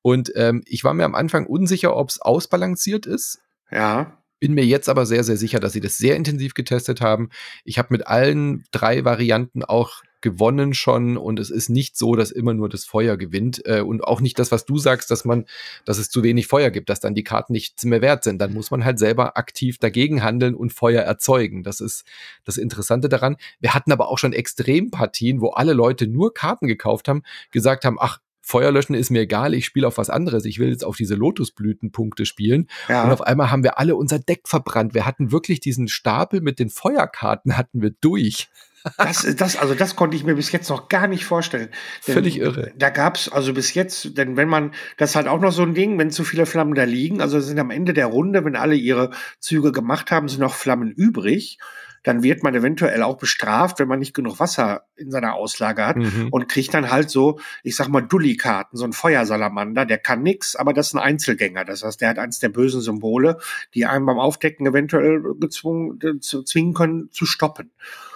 Und ähm, ich war mir am Anfang unsicher, ob es ausbalanciert ist. Ja. Bin mir jetzt aber sehr, sehr sicher, dass sie das sehr intensiv getestet haben. Ich habe mit allen drei Varianten auch gewonnen schon und es ist nicht so, dass immer nur das Feuer gewinnt äh, und auch nicht das, was du sagst, dass man, dass es zu wenig Feuer gibt, dass dann die Karten nichts mehr wert sind. Dann muss man halt selber aktiv dagegen handeln und Feuer erzeugen. Das ist das Interessante daran. Wir hatten aber auch schon Extrempartien, wo alle Leute nur Karten gekauft haben, gesagt haben, ach, Feuer löschen ist mir egal, ich spiele auf was anderes. Ich will jetzt auf diese Lotusblütenpunkte spielen. Ja. Und auf einmal haben wir alle unser Deck verbrannt. Wir hatten wirklich diesen Stapel mit den Feuerkarten hatten wir durch. Das, das, also das konnte ich mir bis jetzt noch gar nicht vorstellen. Denn Völlig irre. Da gab's also bis jetzt, denn wenn man, das ist halt auch noch so ein Ding, wenn zu viele Flammen da liegen, also sind am Ende der Runde, wenn alle ihre Züge gemacht haben, sind noch Flammen übrig dann wird man eventuell auch bestraft, wenn man nicht genug Wasser in seiner Auslage hat mhm. und kriegt dann halt so, ich sag mal, Dulli-Karten, so ein Feuersalamander, der kann nix, aber das ist ein Einzelgänger. Das heißt, der hat eins der bösen Symbole, die einem beim Aufdecken eventuell gezwungen, äh, zu zwingen können, zu stoppen.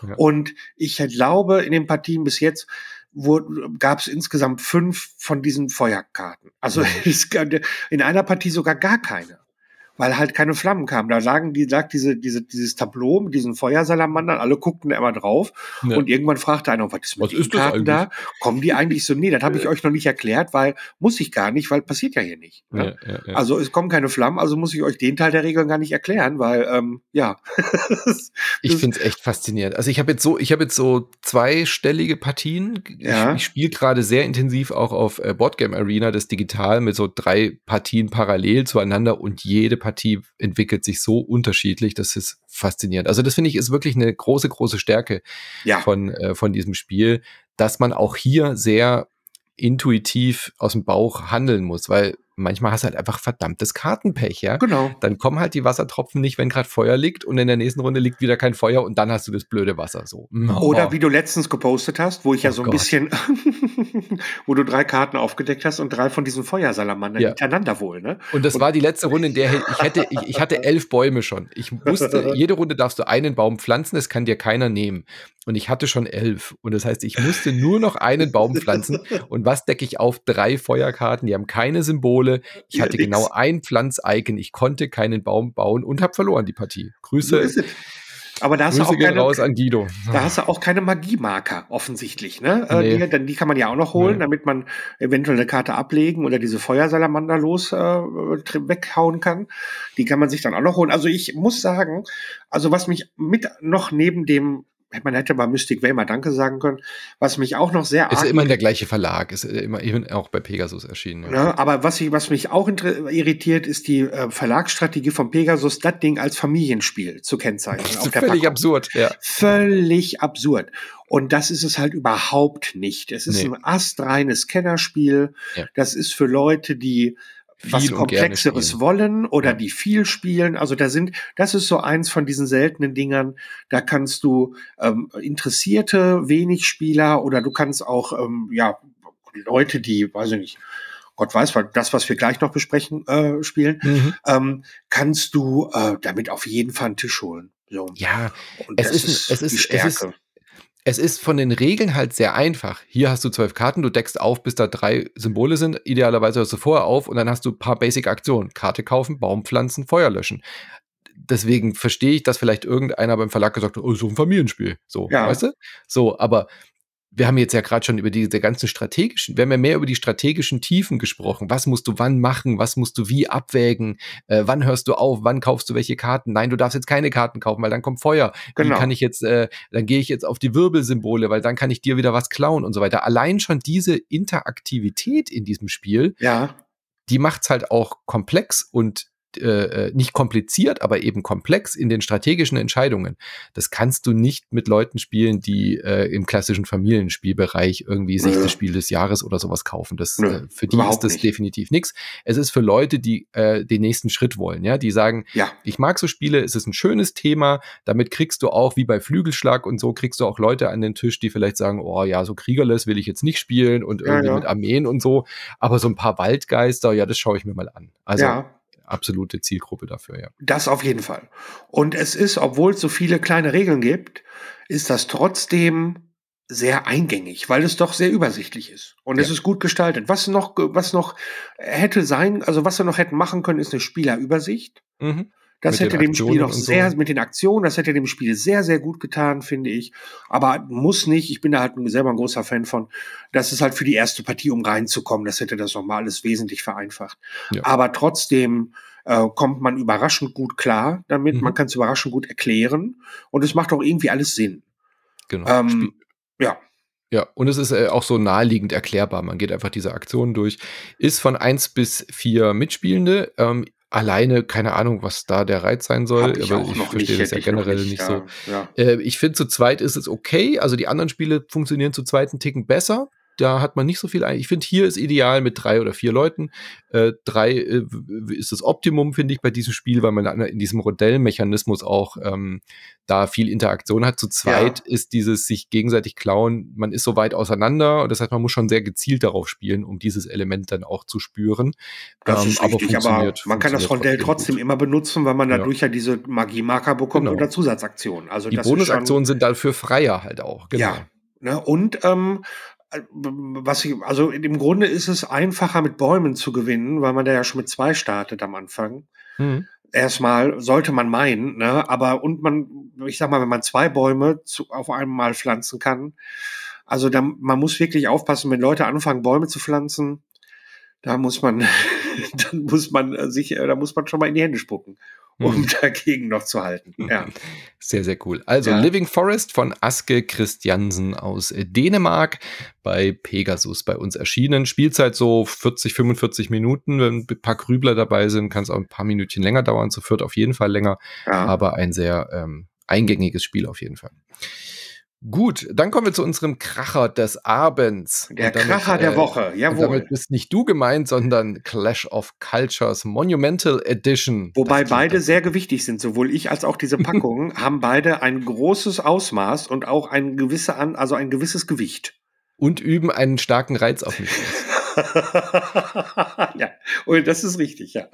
Ja. Und ich glaube, in den Partien bis jetzt gab es insgesamt fünf von diesen Feuerkarten. Also mhm. in einer Partie sogar gar keine weil halt keine Flammen kamen. Da sagen die, sagt diese, diese, dieses Tableau mit diesen Feuersalamandern, alle guckten immer drauf ja. und irgendwann fragte einer, was ist mit was den ist Karten da? Kommen die eigentlich so? Nee, das habe ich euch noch nicht erklärt, weil muss ich gar nicht, weil passiert ja hier nicht. Ne? Ja, ja, also es kommen keine Flammen, also muss ich euch den Teil der Regeln gar nicht erklären, weil ähm, ja. ich finde es echt faszinierend. Also ich habe jetzt so, ich habe jetzt so zweistellige Partien. Ich, ich spiele gerade sehr intensiv auch auf äh, Boardgame Arena, das digital mit so drei Partien parallel zueinander und jede Partie entwickelt sich so unterschiedlich, das ist faszinierend. Also das finde ich ist wirklich eine große, große Stärke ja. von, äh, von diesem Spiel, dass man auch hier sehr intuitiv aus dem Bauch handeln muss, weil manchmal hast du halt einfach verdammtes Kartenpech, ja? Genau. Dann kommen halt die Wassertropfen nicht, wenn gerade Feuer liegt und in der nächsten Runde liegt wieder kein Feuer und dann hast du das blöde Wasser so. Oh. Oder wie du letztens gepostet hast, wo ich oh ja so ein Gott. bisschen, wo du drei Karten aufgedeckt hast und drei von diesen Feuersalamandern ja. hintereinander wohl, ne? Und das und war die letzte Runde, in der ich hätte, ich, ich hatte elf Bäume schon. Ich wusste, jede Runde darfst du einen Baum pflanzen, das kann dir keiner nehmen. Und ich hatte schon elf. Und das heißt, ich musste nur noch einen Baum pflanzen. Und was decke ich auf? Drei Feuerkarten, die haben keine Symbole. Ich hatte ja, genau ein Pflanzeiken. Ich konnte keinen Baum bauen und habe verloren die Partie. Grüße. So aber da hast Grüße du auch keine, raus an Guido. Da hast du auch keine Magiemarker, offensichtlich, ne? Äh, nee. Die, die, kann man ja auch noch holen, nee. damit man eventuell eine Karte ablegen oder diese Feuersalamander los äh, weghauen kann. Die kann man sich dann auch noch holen. Also ich muss sagen, also was mich mit noch neben dem man hätte bei Mystic Way mal Danke sagen können. Was mich auch noch sehr ist ja immer der gleiche Verlag, ist immer auch bei Pegasus erschienen. Ja. ja aber was, ich, was mich auch irritiert, ist die äh, Verlagsstrategie von Pegasus, das Ding als Familienspiel zu kennzeichnen. Das ist völlig Packung. absurd, ja. Völlig absurd. Und das ist es halt überhaupt nicht. Es ist nee. ein astreines Kennerspiel. Ja. Das ist für Leute, die was Komplexeres wollen oder ja. die viel spielen. Also da sind, das ist so eins von diesen seltenen Dingern. Da kannst du ähm, interessierte wenig Spieler oder du kannst auch ähm, ja Leute, die, weiß ich nicht, Gott weiß, das, was wir gleich noch besprechen, äh, spielen, mhm. ähm, kannst du äh, damit auf jeden Fall einen Tisch holen. So. Ja, es ist, ist, es, ist, es ist, es ist von den Regeln halt sehr einfach. Hier hast du zwölf Karten, du deckst auf, bis da drei Symbole sind. Idealerweise hörst du vorher auf und dann hast du ein paar Basic-Aktionen. Karte kaufen, Baum pflanzen, Feuer löschen. Deswegen verstehe ich, dass vielleicht irgendeiner beim Verlag gesagt hat, oh, so ein Familienspiel. So, ja. weißt du? So, aber wir haben jetzt ja gerade schon über diese ganzen strategischen, wir haben ja mehr über die strategischen Tiefen gesprochen. Was musst du wann machen? Was musst du wie abwägen? Äh, wann hörst du auf? Wann kaufst du welche Karten? Nein, du darfst jetzt keine Karten kaufen, weil dann kommt Feuer. Genau. Wie kann ich jetzt, äh, dann gehe ich jetzt auf die Wirbelsymbole, weil dann kann ich dir wieder was klauen und so weiter. Allein schon diese Interaktivität in diesem Spiel, ja. die macht's halt auch komplex und äh, äh, nicht kompliziert, aber eben komplex in den strategischen Entscheidungen. Das kannst du nicht mit Leuten spielen, die äh, im klassischen Familienspielbereich irgendwie sich das Spiel des Jahres oder sowas kaufen. Das, äh, für die ist das nicht. definitiv nichts. Es ist für Leute, die äh, den nächsten Schritt wollen, ja, die sagen, ja. ich mag so Spiele, es ist ein schönes Thema, damit kriegst du auch, wie bei Flügelschlag und so, kriegst du auch Leute an den Tisch, die vielleicht sagen, oh ja, so Kriegerless will ich jetzt nicht spielen und irgendwie ja, ja. mit Armeen und so, aber so ein paar Waldgeister, ja, das schaue ich mir mal an. Also ja absolute Zielgruppe dafür, ja. Das auf jeden Fall. Und es ist, obwohl es so viele kleine Regeln gibt, ist das trotzdem sehr eingängig, weil es doch sehr übersichtlich ist. Und ja. es ist gut gestaltet. Was noch, was noch hätte sein, also was wir noch hätten machen können, ist eine Spielerübersicht. Mhm. Das hätte dem Spiel noch sehr, so. mit den Aktionen, das hätte dem Spiel sehr, sehr gut getan, finde ich. Aber muss nicht, ich bin da halt selber ein großer Fan von. Das ist halt für die erste Partie, um reinzukommen. Das hätte das nochmal alles wesentlich vereinfacht. Ja. Aber trotzdem äh, kommt man überraschend gut klar damit. Mhm. Man kann es überraschend gut erklären. Und es macht auch irgendwie alles Sinn. Genau. Ähm, ja. Ja, und es ist äh, auch so naheliegend erklärbar. Man geht einfach diese Aktionen durch. Ist von eins bis vier Mitspielende. Ähm, alleine, keine Ahnung, was da der Reiz sein soll, ich aber ich verstehe das ja generell nicht, nicht ja, so. Ja. Äh, ich finde, zu zweit ist es okay. Also die anderen Spiele funktionieren zu zweiten Ticken besser da hat man nicht so viel. Ich finde, hier ist ideal mit drei oder vier Leuten. Äh, drei äh, ist das Optimum, finde ich, bei diesem Spiel, weil man in diesem Rodellmechanismus auch ähm, da viel Interaktion hat. Zu zweit ja. ist dieses sich gegenseitig klauen, man ist so weit auseinander. Das heißt, man muss schon sehr gezielt darauf spielen, um dieses Element dann auch zu spüren. Das ähm, ist richtig, aber, aber man kann das Rondell trotzdem gut. immer benutzen, weil man dadurch ja, ja diese Magie-Marker bekommt genau. oder Zusatzaktionen. Also die Bonusaktionen sind dafür freier halt auch. Genau. Ja. Ne, und ähm, was ich, also im Grunde ist es einfacher mit Bäumen zu gewinnen, weil man da ja schon mit zwei startet am Anfang. Mhm. Erstmal sollte man meinen, ne? aber und man, ich sag mal, wenn man zwei Bäume zu, auf einmal pflanzen kann, also da, man muss wirklich aufpassen, wenn Leute anfangen, Bäume zu pflanzen, da muss man, dann muss man sich, da muss man schon mal in die Hände spucken um hm. dagegen noch zu halten. Ja. Sehr, sehr cool. Also ja. Living Forest von Aske Christiansen aus Dänemark bei Pegasus bei uns erschienen. Spielzeit so 40, 45 Minuten. Wenn ein paar Grübler dabei sind, kann es auch ein paar Minütchen länger dauern. Zu viert auf jeden Fall länger. Ja. Aber ein sehr ähm, eingängiges Spiel auf jeden Fall. Gut, dann kommen wir zu unserem Kracher des Abends. Der damit, Kracher der äh, Woche, jawohl. Damit bist nicht du gemeint, sondern Clash of Cultures Monumental Edition. Wobei beide sehr gewichtig sind, sowohl ich als auch diese Packung haben beide ein großes Ausmaß und auch ein gewisse an, also ein gewisses Gewicht. Und üben einen starken Reiz auf mich. ja, und das ist richtig, ja.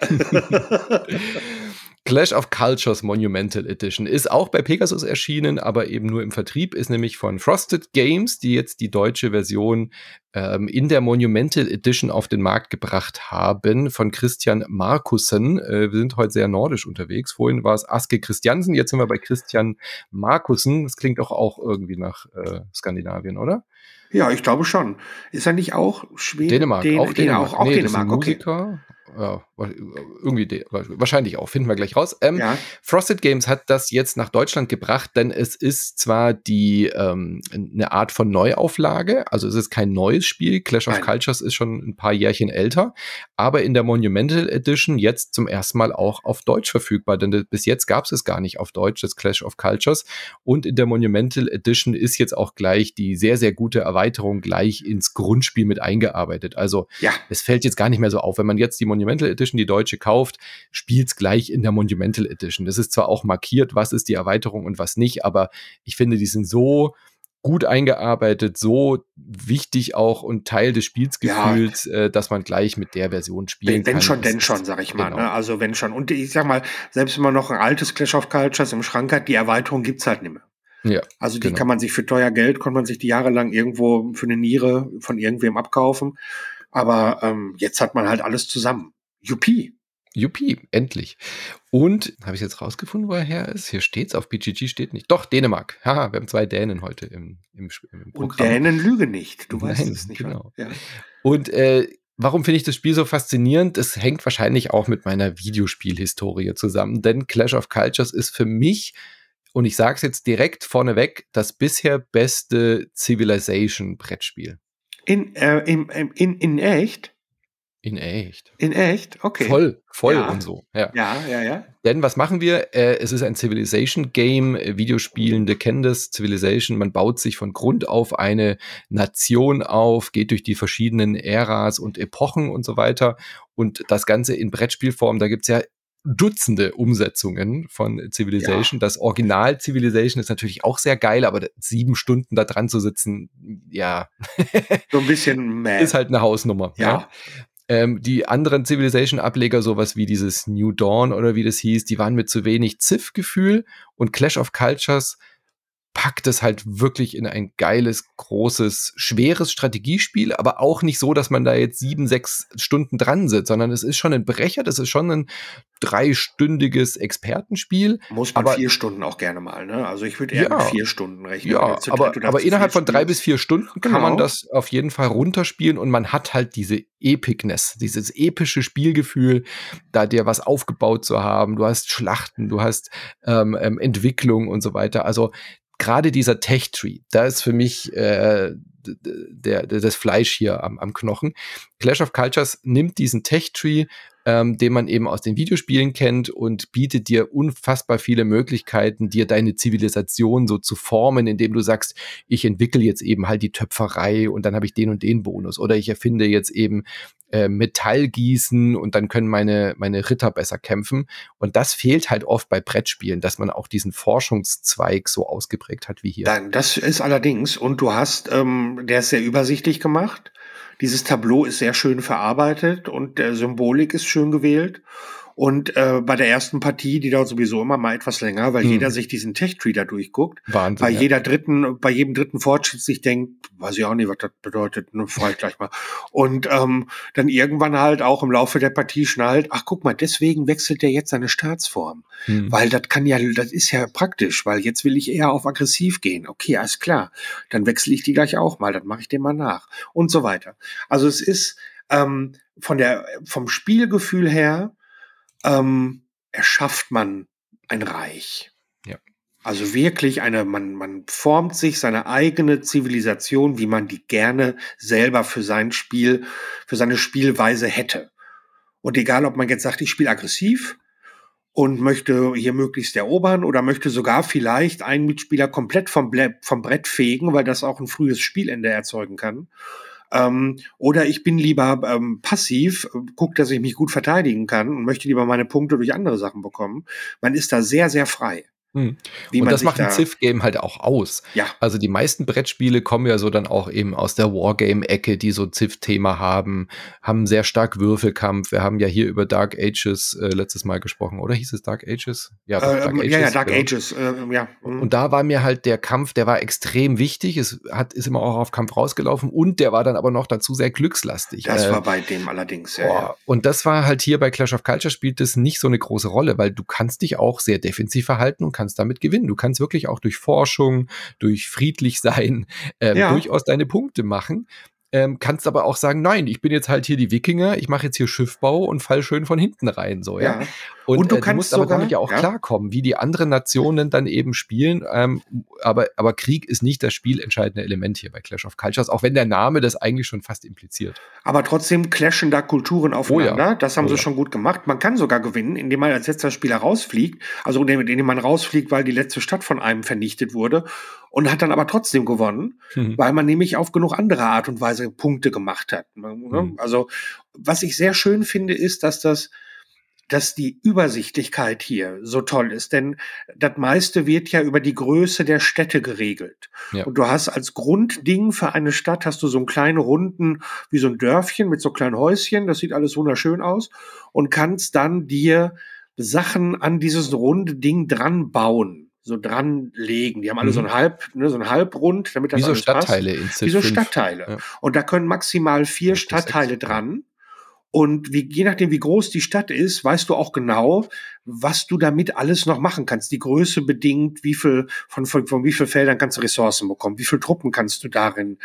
Clash of Cultures Monumental Edition ist auch bei Pegasus erschienen, aber eben nur im Vertrieb, ist nämlich von Frosted Games, die jetzt die deutsche Version ähm, in der Monumental Edition auf den Markt gebracht haben, von Christian Markussen. Äh, wir sind heute sehr nordisch unterwegs. Vorhin war es Aske Christiansen, jetzt sind wir bei Christian Markussen. Das klingt doch auch irgendwie nach äh, Skandinavien, oder? Ja, ich glaube schon. Ist er nicht auch Schweden? Dänemark, Dän auch Dänemark. Auch, auch nee, Dänemark, Musiker. Ja, irgendwie wahrscheinlich auch, finden wir gleich raus. Ähm, ja. Frosted Games hat das jetzt nach Deutschland gebracht, denn es ist zwar die ähm, eine Art von Neuauflage, also es ist kein neues Spiel. Clash of Nein. Cultures ist schon ein paar Jährchen älter, aber in der Monumental Edition jetzt zum ersten Mal auch auf Deutsch verfügbar, denn bis jetzt gab es es gar nicht auf Deutsch, das Clash of Cultures. Und in der Monumental Edition ist jetzt auch gleich die sehr, sehr gute Erweiterung gleich ins Grundspiel mit eingearbeitet. Also ja. es fällt jetzt gar nicht mehr so auf, wenn man jetzt die Monumental Monumental Edition, die deutsche kauft, spielt's gleich in der Monumental Edition. Das ist zwar auch markiert, was ist die Erweiterung und was nicht, aber ich finde, die sind so gut eingearbeitet, so wichtig auch und Teil des Spielsgefühls, ja. äh, dass man gleich mit der Version spielen wenn, kann. Wenn schon, denn schon, sag ich mal. Genau. Ne? Also wenn schon. Und ich sag mal, selbst wenn man noch ein altes Clash of Cultures im Schrank hat, die Erweiterung gibt's halt nicht mehr. Ja, also die genau. kann man sich für teuer Geld, kann man sich die jahrelang irgendwo für eine Niere von irgendwem abkaufen. Aber ähm, jetzt hat man halt alles zusammen. Yuppie. Juppie, endlich. Und habe ich jetzt rausgefunden, wo er her ist? Hier steht's, auf BGG steht nicht. Doch, Dänemark. Haha, wir haben zwei Dänen heute im, im, im Programm. Und Dänen lüge nicht. Du weißt es nicht. Genau. Ja. Und äh, warum finde ich das Spiel so faszinierend? Es hängt wahrscheinlich auch mit meiner Videospielhistorie zusammen, denn Clash of Cultures ist für mich und ich sage es jetzt direkt vorneweg, das bisher beste Civilization-Brettspiel. In, äh, in, in, in echt? In echt. In echt? Okay. Voll, voll ja. und so. Ja. ja, ja, ja. Denn was machen wir? Äh, es ist ein Civilization-Game. Videospielende kennen das. Civilization, man baut sich von Grund auf eine Nation auf, geht durch die verschiedenen Äras und Epochen und so weiter. Und das Ganze in Brettspielform, da gibt's ja Dutzende Umsetzungen von Civilization. Ja. Das Original Civilization ist natürlich auch sehr geil, aber sieben Stunden da dran zu sitzen, ja. so ein bisschen meh. Ist halt eine Hausnummer. Ja. ja. Ähm, die anderen Civilization-Ableger, sowas wie dieses New Dawn oder wie das hieß, die waren mit zu wenig Ziff-Gefühl und Clash of Cultures packt es halt wirklich in ein geiles, großes, schweres Strategiespiel, aber auch nicht so, dass man da jetzt sieben, sechs Stunden dran sitzt, sondern es ist schon ein Brecher, das ist schon ein dreistündiges Expertenspiel. Muss man aber, vier Stunden auch gerne mal, ne? Also ich würde eher ja, mit vier Stunden rechnen. Ja, aber, aber innerhalb von drei bis vier Stunden kann man genau. das auf jeden Fall runterspielen und man hat halt diese Epicness, dieses epische Spielgefühl, da dir was aufgebaut zu haben. Du hast Schlachten, du hast ähm, ähm, Entwicklung und so weiter. Also gerade dieser Tech-Tree, da ist für mich äh, der, der, das Fleisch hier am, am Knochen. Clash of Cultures nimmt diesen Tech-Tree ähm, den man eben aus den Videospielen kennt und bietet dir unfassbar viele Möglichkeiten, dir deine Zivilisation so zu formen, indem du sagst, ich entwickle jetzt eben halt die Töpferei und dann habe ich den und den Bonus oder ich erfinde jetzt eben äh, Metall gießen und dann können meine, meine Ritter besser kämpfen. Und das fehlt halt oft bei Brettspielen, dass man auch diesen Forschungszweig so ausgeprägt hat wie hier. Das ist allerdings, und du hast, ähm, der ist sehr übersichtlich gemacht. Dieses Tableau ist sehr schön verarbeitet und der Symbolik ist schön gewählt. Und äh, bei der ersten Partie, die dauert sowieso immer mal etwas länger, weil hm. jeder sich diesen Tech-Tree da durchguckt. Wahnsinn, bei ja. jeder dritten, bei jedem dritten Fortschritt sich denkt, weiß ich auch nicht, was das bedeutet, ne, frage ich gleich mal. Und ähm, dann irgendwann halt auch im Laufe der Partie schnallt, ach guck mal, deswegen wechselt der jetzt seine Staatsform. Hm. Weil das kann ja, das ist ja praktisch, weil jetzt will ich eher auf aggressiv gehen. Okay, alles klar. Dann wechsle ich die gleich auch mal, dann mache ich den mal nach. Und so weiter. Also es ist ähm, von der, vom Spielgefühl her, ähm, erschafft man ein Reich. Ja. Also wirklich eine, man, man formt sich seine eigene Zivilisation, wie man die gerne selber für sein Spiel, für seine Spielweise hätte. Und egal, ob man jetzt sagt, ich spiele aggressiv und möchte hier möglichst erobern oder möchte sogar vielleicht einen Mitspieler komplett vom, vom Brett fegen, weil das auch ein frühes Spielende erzeugen kann ähm, oder ich bin lieber ähm, passiv, gucke, dass ich mich gut verteidigen kann und möchte lieber meine Punkte durch andere Sachen bekommen. Man ist da sehr, sehr frei. Hm. und das macht ein Civ-Game halt auch aus. Ja. Also die meisten Brettspiele kommen ja so dann auch eben aus der Wargame-Ecke, die so Civ-Thema haben, haben sehr stark Würfelkampf. Wir haben ja hier über Dark Ages äh, letztes Mal gesprochen, oder hieß es Dark Ages? Ja, äh, Dark Ages, ja, ja, Dark genau. Ages, äh, ja. Mhm. Und da war mir halt der Kampf, der war extrem wichtig. Es hat, ist immer auch auf Kampf rausgelaufen und der war dann aber noch dazu sehr glückslastig. Das äh, war bei dem allerdings, ja, ja. Und das war halt hier bei Clash of Culture spielt das nicht so eine große Rolle, weil du kannst dich auch sehr defensiv verhalten und kannst damit gewinnen. Du kannst wirklich auch durch Forschung, durch friedlich sein, äh, ja. durchaus deine Punkte machen. Ähm, kannst aber auch sagen, nein, ich bin jetzt halt hier die Wikinger, ich mache jetzt hier Schiffbau und fall schön von hinten rein, so, ja. ja. Und, und, du, äh, du musst sogar, aber damit ja auch ja. klarkommen, wie die anderen Nationen dann eben spielen. Ähm, aber, aber Krieg ist nicht das spielentscheidende Element hier bei Clash of Cultures, auch wenn der Name das eigentlich schon fast impliziert. Aber trotzdem clashen da Kulturen aufeinander. Oh ja. Das haben oh sie schon gut gemacht. Man kann sogar gewinnen, indem man als letzter Spieler rausfliegt, also indem man rausfliegt, weil die letzte Stadt von einem vernichtet wurde und hat dann aber trotzdem gewonnen, mhm. weil man nämlich auf genug andere Art und Weise Punkte gemacht hat. Mhm. Also was ich sehr schön finde, ist, dass das dass die Übersichtlichkeit hier so toll ist. Denn das meiste wird ja über die Größe der Städte geregelt. Ja. Und du hast als Grundding für eine Stadt hast du so einen kleinen runden, wie so ein Dörfchen mit so kleinen Häuschen. Das sieht alles wunderschön aus. Und kannst dann dir Sachen an dieses runde Ding dran bauen so dran legen. Die haben alle mhm. so ein Halb, ne, so ein Halbrund, damit das Wie so Stadtteile passt. in Wie so Stadtteile. Ja. Und da können maximal vier Stadtteile dran. Und wie, je nachdem, wie groß die Stadt ist, weißt du auch genau, was du damit alles noch machen kannst. Die Größe bedingt, wie viel, von, von, von wie viel Feldern kannst du Ressourcen bekommen, wie viel Truppen kannst du darin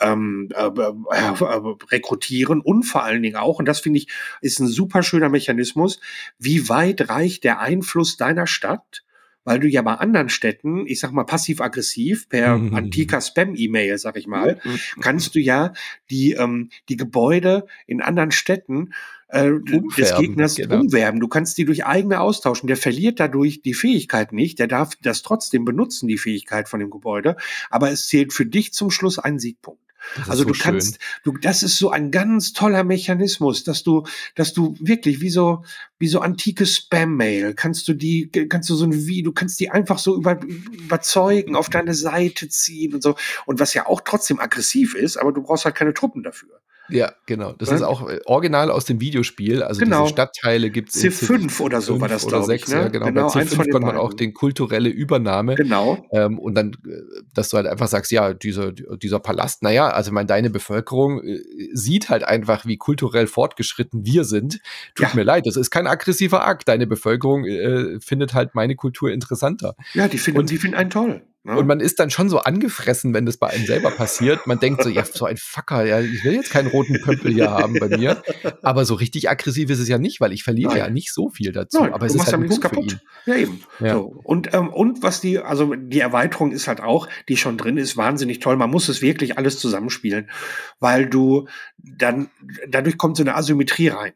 ähm, äh, äh, rekrutieren und vor allen Dingen auch, und das finde ich, ist ein super schöner Mechanismus, wie weit reicht der Einfluss deiner Stadt weil du ja bei anderen Städten, ich sag mal passiv-aggressiv, per mhm. antiker Spam-E-Mail, sag ich mal, mhm. kannst du ja die, ähm, die Gebäude in anderen Städten äh, des Gegners genau. umwerben. Du kannst die durch eigene austauschen. Der verliert dadurch die Fähigkeit nicht. Der darf das trotzdem benutzen, die Fähigkeit von dem Gebäude. Aber es zählt für dich zum Schluss ein Siegpunkt. Also so du kannst, schön. du, das ist so ein ganz toller Mechanismus, dass du, dass du wirklich wie so, wie so antike Spam-Mail kannst du die, kannst du so ein wie, du kannst die einfach so über, überzeugen, auf deine Seite ziehen und so. Und was ja auch trotzdem aggressiv ist, aber du brauchst halt keine Truppen dafür. Ja, genau. Das ja? ist auch äh, original aus dem Videospiel. Also genau. diese Stadtteile gibt es in C5 oder so war das, oder 6, ne? ja, genau. genau Bei C5 konnte man auch den kulturelle Übernahme. Genau. Ähm, und dann, äh, dass du halt einfach sagst, ja, dieser, dieser Palast, naja, also meine, deine Bevölkerung äh, sieht halt einfach, wie kulturell fortgeschritten wir sind. Tut ja. mir leid, das ist kein aggressiver Akt. Deine Bevölkerung äh, findet halt meine Kultur interessanter. Ja, die finden, und, die finden einen toll. Ne? Und man ist dann schon so angefressen, wenn das bei einem selber passiert. Man denkt so, ja, so ein Fucker, ja, ich will jetzt keinen roten Pömpel hier haben bei mir. Aber so richtig aggressiv ist es ja nicht, weil ich verliere Nein. ja nicht so viel dazu. Nein, aber es ist halt ein Punkt kaputt. Ja, eben. Ja. So. Und, ähm, und was die, also die Erweiterung ist halt auch, die schon drin ist, wahnsinnig toll. Man muss es wirklich alles zusammenspielen, weil du dann, dadurch kommt so eine Asymmetrie rein.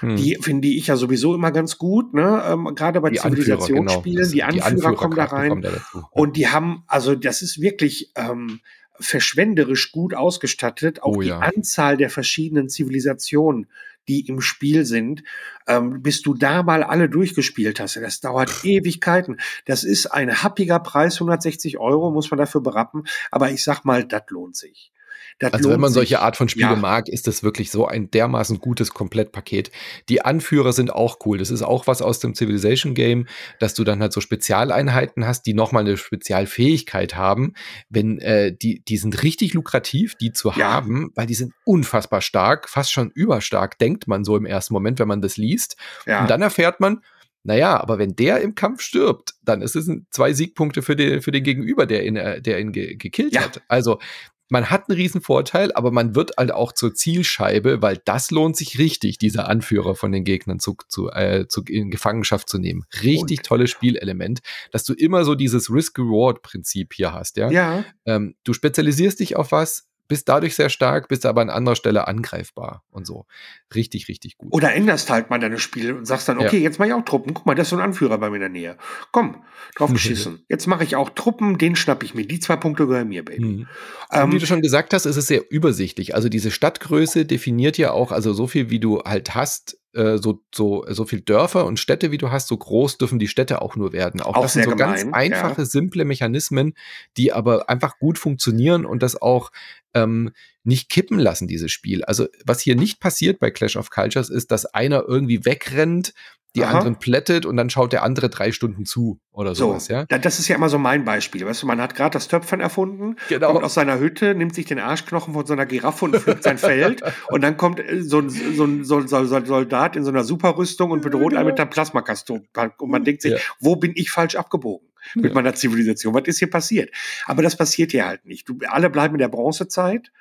Hm. Die finde ich ja sowieso immer ganz gut, ne? Ähm, Gerade bei die Zivilisationsspielen. Genau. Die, Anführer die Anführer kommen da rein. Kommen da Und die haben, also das ist wirklich ähm, verschwenderisch gut ausgestattet. Auch oh, die ja. Anzahl der verschiedenen Zivilisationen, die im Spiel sind, ähm, bis du da mal alle durchgespielt hast. Das dauert Ewigkeiten. Das ist ein happiger Preis, 160 Euro muss man dafür berappen. Aber ich sag mal, das lohnt sich. Das also wenn man solche sich. Art von Spiele ja. mag, ist das wirklich so ein dermaßen gutes Komplettpaket. Die Anführer sind auch cool. Das ist auch was aus dem Civilization Game, dass du dann halt so Spezialeinheiten hast, die nochmal eine Spezialfähigkeit haben. Wenn äh, die, die sind richtig lukrativ, die zu ja. haben, weil die sind unfassbar stark, fast schon überstark, denkt man so im ersten Moment, wenn man das liest. Ja. Und dann erfährt man, naja, aber wenn der im Kampf stirbt, dann ist es zwei Siegpunkte für den, für den Gegenüber, der ihn, äh, der ihn ge gekillt ja. hat. Also man hat einen riesen Vorteil, aber man wird halt auch zur Zielscheibe, weil das lohnt sich richtig, diese Anführer von den Gegnern zu, zu, äh, zu in Gefangenschaft zu nehmen. Richtig Und. tolles Spielelement, dass du immer so dieses Risk-Reward-Prinzip hier hast, ja. Ja. Ähm, du spezialisierst dich auf was, bist dadurch sehr stark, bist aber an anderer Stelle angreifbar und so. Richtig, richtig gut. Oder änderst halt mal deine Spiele und sagst dann, okay, ja. jetzt mache ich auch Truppen. Guck mal, das ist so ein Anführer bei mir in der Nähe. Komm, drauf geschissen. jetzt mache ich auch Truppen, den schnapp ich mir. Die zwei Punkte gehören mir, Baby. Mhm. Ähm, wie du schon gesagt hast, ist es sehr übersichtlich. Also diese Stadtgröße definiert ja auch, also so viel wie du halt hast, äh, so, so, so viel Dörfer und Städte, wie du hast, so groß dürfen die Städte auch nur werden. Auch, auch das sind so gemein, ganz einfache, ja. simple Mechanismen, die aber einfach gut funktionieren und das auch ähm, nicht kippen lassen, dieses Spiel. Also, was hier nicht passiert bei Clash of Cultures, ist, dass einer irgendwie wegrennt, die Aha. anderen plättet und dann schaut der andere drei Stunden zu oder sowas, so, ja? Das ist ja immer so mein Beispiel. Weißt du, man hat gerade das Töpfern erfunden, genau. kommt aus seiner Hütte, nimmt sich den Arschknochen von so einer Giraffe und pflückt sein Feld und dann kommt äh, so ein, so ein, so ein Soldat in so einer Superrüstung und bedroht genau. einen mit der Plasmakastor. Und man denkt sich, ja. wo bin ich falsch abgebogen? Mit meiner Zivilisation. Was ist hier passiert? Aber das passiert hier halt nicht. Du, alle bleiben in der Bronzezeit.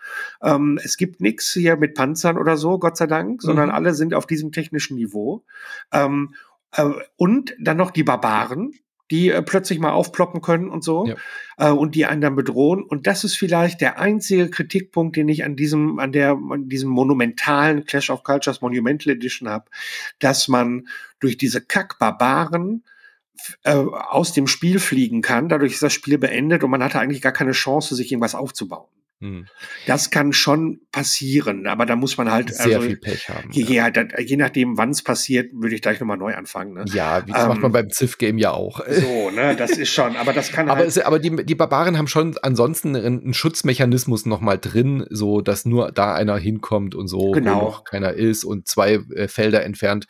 Ähm, es gibt nichts hier mit Panzern oder so, Gott sei Dank, sondern mhm. alle sind auf diesem technischen Niveau. Ähm, äh, und dann noch die Barbaren, die äh, plötzlich mal aufploppen können und so ja. äh, und die einen dann bedrohen. Und das ist vielleicht der einzige Kritikpunkt, den ich an diesem, an der, an diesem monumentalen Clash of Cultures Monumental Edition habe, dass man durch diese Kack-Barbaren äh, aus dem Spiel fliegen kann. Dadurch ist das Spiel beendet und man hatte eigentlich gar keine Chance, sich irgendwas aufzubauen. Mhm. Das kann schon passieren, aber da muss man halt sehr also, viel Pech haben. Je, ja. je nachdem, wann es passiert, würde ich gleich nochmal neu anfangen. Ne? Ja, das ähm, macht man beim Ziff-Game ja auch. So, ne, das ist schon, aber das kann aber halt. Es, aber die, die Barbaren haben schon ansonsten einen Schutzmechanismus nochmal drin, so dass nur da einer hinkommt und so, genau. wo noch keiner ist und zwei äh, Felder entfernt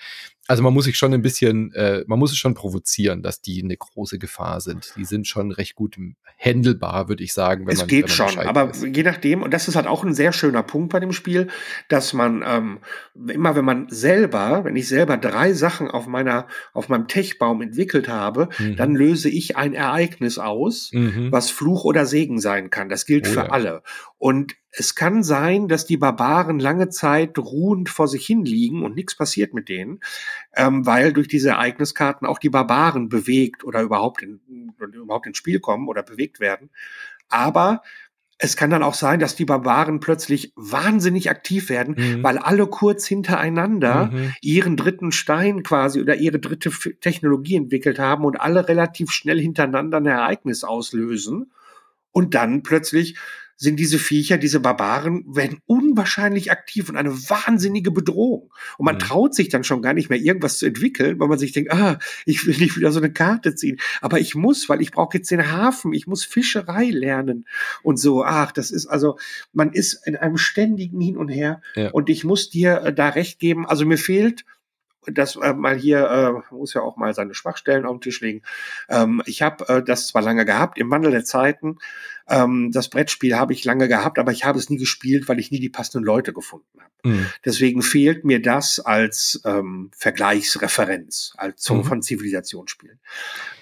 also man muss sich schon ein bisschen, äh, man muss es schon provozieren, dass die eine große Gefahr sind. Die sind schon recht gut handelbar, würde ich sagen. Wenn es man, geht schon, aber ist. je nachdem, und das ist halt auch ein sehr schöner Punkt bei dem Spiel, dass man ähm, immer, wenn man selber, wenn ich selber drei Sachen auf meiner, auf meinem Techbaum entwickelt habe, mhm. dann löse ich ein Ereignis aus, mhm. was Fluch oder Segen sein kann. Das gilt oh, für ja. alle. Und es kann sein, dass die Barbaren lange Zeit ruhend vor sich hin liegen und nichts passiert mit denen, ähm, weil durch diese Ereigniskarten auch die Barbaren bewegt oder überhaupt, in, überhaupt ins Spiel kommen oder bewegt werden. Aber es kann dann auch sein, dass die Barbaren plötzlich wahnsinnig aktiv werden, mhm. weil alle kurz hintereinander mhm. ihren dritten Stein quasi oder ihre dritte Technologie entwickelt haben und alle relativ schnell hintereinander ein Ereignis auslösen. Und dann plötzlich sind diese Viecher, diese Barbaren, werden unwahrscheinlich aktiv und eine wahnsinnige Bedrohung. Und man mhm. traut sich dann schon gar nicht mehr irgendwas zu entwickeln, weil man sich denkt, ah, ich will nicht wieder so eine Karte ziehen. Aber ich muss, weil ich brauche jetzt den Hafen, ich muss Fischerei lernen und so. Ach, das ist also, man ist in einem ständigen Hin und Her. Ja. Und ich muss dir äh, da recht geben. Also mir fehlt das äh, mal hier, äh, muss ja auch mal seine Schwachstellen auf den Tisch legen. Ähm, ich habe äh, das zwar lange gehabt, im Wandel der Zeiten. Ähm, das Brettspiel habe ich lange gehabt, aber ich habe es nie gespielt, weil ich nie die passenden Leute gefunden habe. Mhm. Deswegen fehlt mir das als ähm, Vergleichsreferenz als mhm. von Zivilisationsspielen.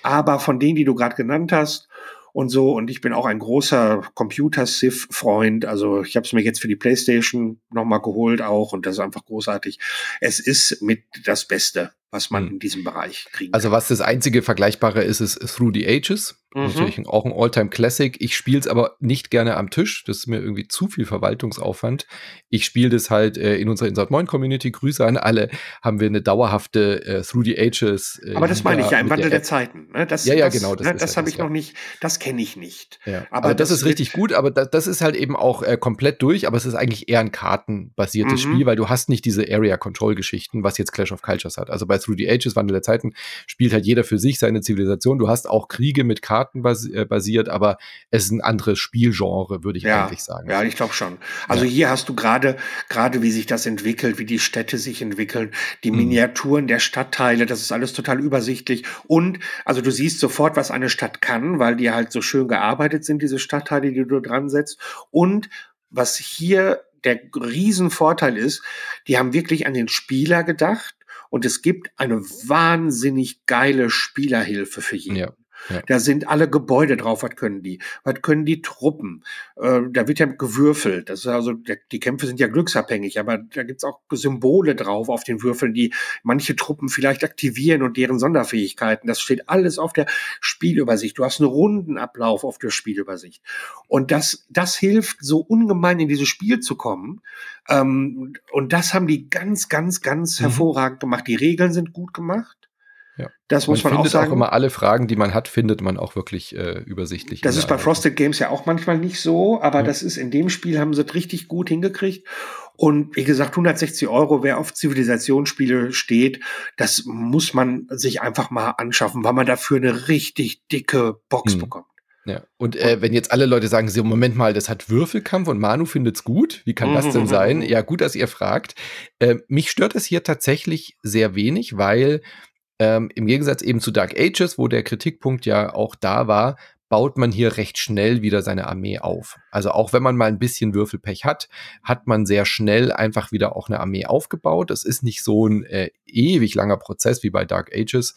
Aber von denen, die du gerade genannt hast, und so. Und ich bin auch ein großer Computer-Civ-Freund. Also ich habe es mir jetzt für die PlayStation nochmal geholt auch und das ist einfach großartig. Es ist mit das Beste, was man hm. in diesem Bereich kriegen Also was das einzige Vergleichbare ist, ist Through the Ages. Mhm. Natürlich auch ein Alltime Classic. Ich spiele es aber nicht gerne am Tisch. Das ist mir irgendwie zu viel Verwaltungsaufwand. Ich spiele das halt äh, in unserer Insert Moin Community. Grüße an alle. Haben wir eine dauerhafte äh, Through the Ages. Äh, aber das meine ich ja im Wandel der, der Zeiten. Ne? Das, ja, ja, das, genau. Das, ne, das habe ich ja. noch nicht. Das kenne ich nicht. Ja. Aber das, das, ist richtig gut. Aber das, das ist halt eben auch äh, komplett durch. Aber es ist eigentlich eher ein kartenbasiertes mhm. Spiel, weil du hast nicht diese Area Control Geschichten, was jetzt Clash of Cultures hat. Also bei Through the Ages, Wandel der Zeiten, spielt halt jeder für sich seine Zivilisation. Du hast auch Kriege mit Karten basiert äh, basiert, aber es ist ein anderes Spielgenre, würde ich ja, eigentlich sagen. Ja, ich glaube schon. Also ja. hier hast du gerade, gerade wie sich das entwickelt, wie die Städte sich entwickeln, die mhm. Miniaturen der Stadtteile, das ist alles total übersichtlich. Und, also du siehst sofort, was eine Stadt kann, weil die halt so schön gearbeitet sind, diese Stadtteile, die du dran setzt. Und was hier der Riesenvorteil ist, die haben wirklich an den Spieler gedacht und es gibt eine wahnsinnig geile Spielerhilfe für jeden. Ja. Ja. Da sind alle Gebäude drauf. Was können die? Was können die Truppen? Äh, da wird ja gewürfelt. Das ist also, die Kämpfe sind ja glücksabhängig, aber da gibt's auch Symbole drauf auf den Würfeln, die manche Truppen vielleicht aktivieren und deren Sonderfähigkeiten. Das steht alles auf der Spielübersicht. Du hast einen Rundenablauf auf der Spielübersicht. Und das, das hilft so ungemein in dieses Spiel zu kommen. Ähm, und das haben die ganz, ganz, ganz mhm. hervorragend gemacht. Die Regeln sind gut gemacht. Ja. Das muss man, man auch sagen. auch immer alle Fragen, die man hat, findet man auch wirklich äh, übersichtlich. Das ist bei Frosted Games ja auch manchmal nicht so, aber ja. das ist in dem Spiel haben sie es richtig gut hingekriegt. Und wie gesagt, 160 Euro, wer auf Zivilisationsspiele steht, das muss man sich einfach mal anschaffen, weil man dafür eine richtig dicke Box hm. bekommt. Ja, und äh, wenn jetzt alle Leute sagen, Moment mal, das hat Würfelkampf und Manu findet's gut, wie kann das denn sein? Ja, gut, dass ihr fragt. Äh, mich stört es hier tatsächlich sehr wenig, weil ähm, Im Gegensatz eben zu Dark Ages, wo der Kritikpunkt ja auch da war, baut man hier recht schnell wieder seine Armee auf. Also auch wenn man mal ein bisschen Würfelpech hat, hat man sehr schnell einfach wieder auch eine Armee aufgebaut. Es ist nicht so ein äh, ewig langer Prozess wie bei Dark Ages.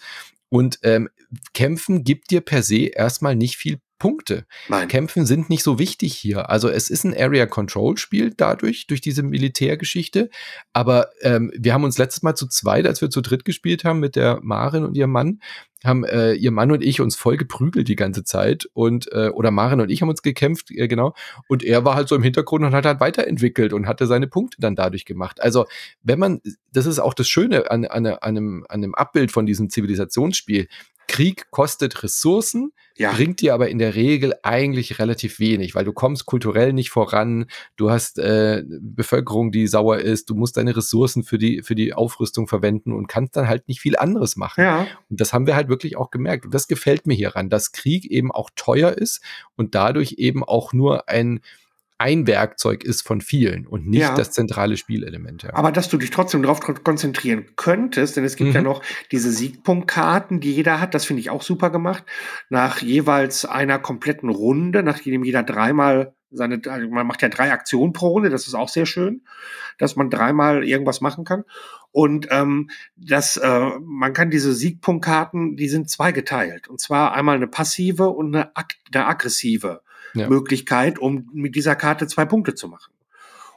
Und ähm, Kämpfen gibt dir per se erstmal nicht viel Punkte. Nein. Kämpfen sind nicht so wichtig hier. Also es ist ein Area Control Spiel dadurch, durch diese Militärgeschichte. Aber ähm, wir haben uns letztes Mal zu zweit, als wir zu dritt gespielt haben mit der Marin und ihrem Mann, haben äh, ihr Mann und ich uns voll geprügelt die ganze Zeit und äh, oder Maren und ich haben uns gekämpft, äh, genau. Und er war halt so im Hintergrund und hat halt weiterentwickelt und hatte seine Punkte dann dadurch gemacht. Also wenn man, das ist auch das Schöne an, an, an, einem, an einem Abbild von diesem Zivilisationsspiel Krieg kostet Ressourcen, ja. bringt dir aber in der Regel eigentlich relativ wenig, weil du kommst kulturell nicht voran, du hast äh, Bevölkerung, die sauer ist, du musst deine Ressourcen für die, für die Aufrüstung verwenden und kannst dann halt nicht viel anderes machen. Ja. Und das haben wir halt wirklich auch gemerkt. Und das gefällt mir hieran, dass Krieg eben auch teuer ist und dadurch eben auch nur ein ein Werkzeug ist von vielen und nicht ja. das zentrale Spielelement. Ja. Aber dass du dich trotzdem darauf konzentrieren könntest, denn es gibt mhm. ja noch diese Siegpunktkarten, die jeder hat, das finde ich auch super gemacht. Nach jeweils einer kompletten Runde, nachdem jeder dreimal seine, also man macht ja drei Aktionen pro Runde, das ist auch sehr schön, dass man dreimal irgendwas machen kann. Und ähm, das, äh, man kann diese Siegpunktkarten, die sind zweigeteilt. Und zwar einmal eine passive und eine, eine aggressive ja. Möglichkeit, um mit dieser Karte zwei Punkte zu machen.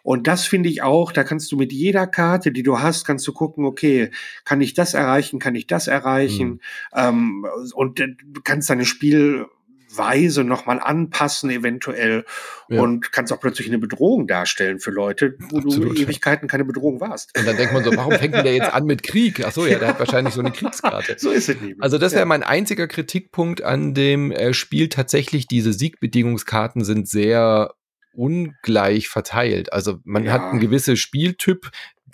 Und das finde ich auch, da kannst du mit jeder Karte, die du hast, kannst du gucken, okay, kann ich das erreichen, kann ich das erreichen? Mhm. Ähm, und du kannst deine Spiel, Weise nochmal anpassen, eventuell. Ja. Und kannst auch plötzlich eine Bedrohung darstellen für Leute, wo Absolut, du Ewigkeiten keine Bedrohung warst. Und dann denkt man so, warum fängt denn der jetzt an mit Krieg? Ach so, ja, der hat wahrscheinlich so eine Kriegskarte. so ist es nicht. Also das wäre ja. mein einziger Kritikpunkt an dem äh, Spiel. Tatsächlich, diese Siegbedingungskarten sind sehr ungleich verteilt. Also man ja. hat einen gewissen Spieltyp,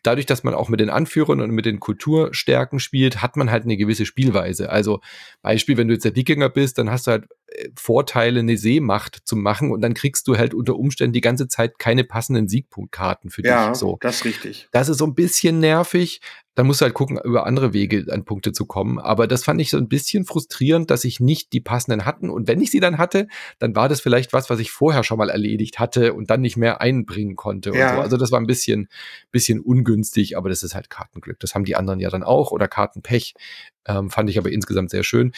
dadurch, dass man auch mit den Anführern und mit den Kulturstärken spielt, hat man halt eine gewisse Spielweise. Also Beispiel, wenn du jetzt der Wikinger bist, dann hast du halt äh, Vorteile, eine Seemacht zu machen und dann kriegst du halt unter Umständen die ganze Zeit keine passenden Siegpunktkarten für ja, dich. So. das ist richtig. Das ist so ein bisschen nervig. Dann musst du halt gucken, über andere Wege an Punkte zu kommen. Aber das fand ich so ein bisschen frustrierend, dass ich nicht die passenden hatten. Und wenn ich sie dann hatte, dann war das vielleicht was, was ich vorher schon mal erledigt hatte und dann nicht mehr einbringen konnte. Ja. So. Also das war ein bisschen, bisschen ungünstig, aber das ist halt Kartenglück. Das haben die anderen ja dann auch oder Kartenpech. Ähm, fand ich aber insgesamt sehr schön.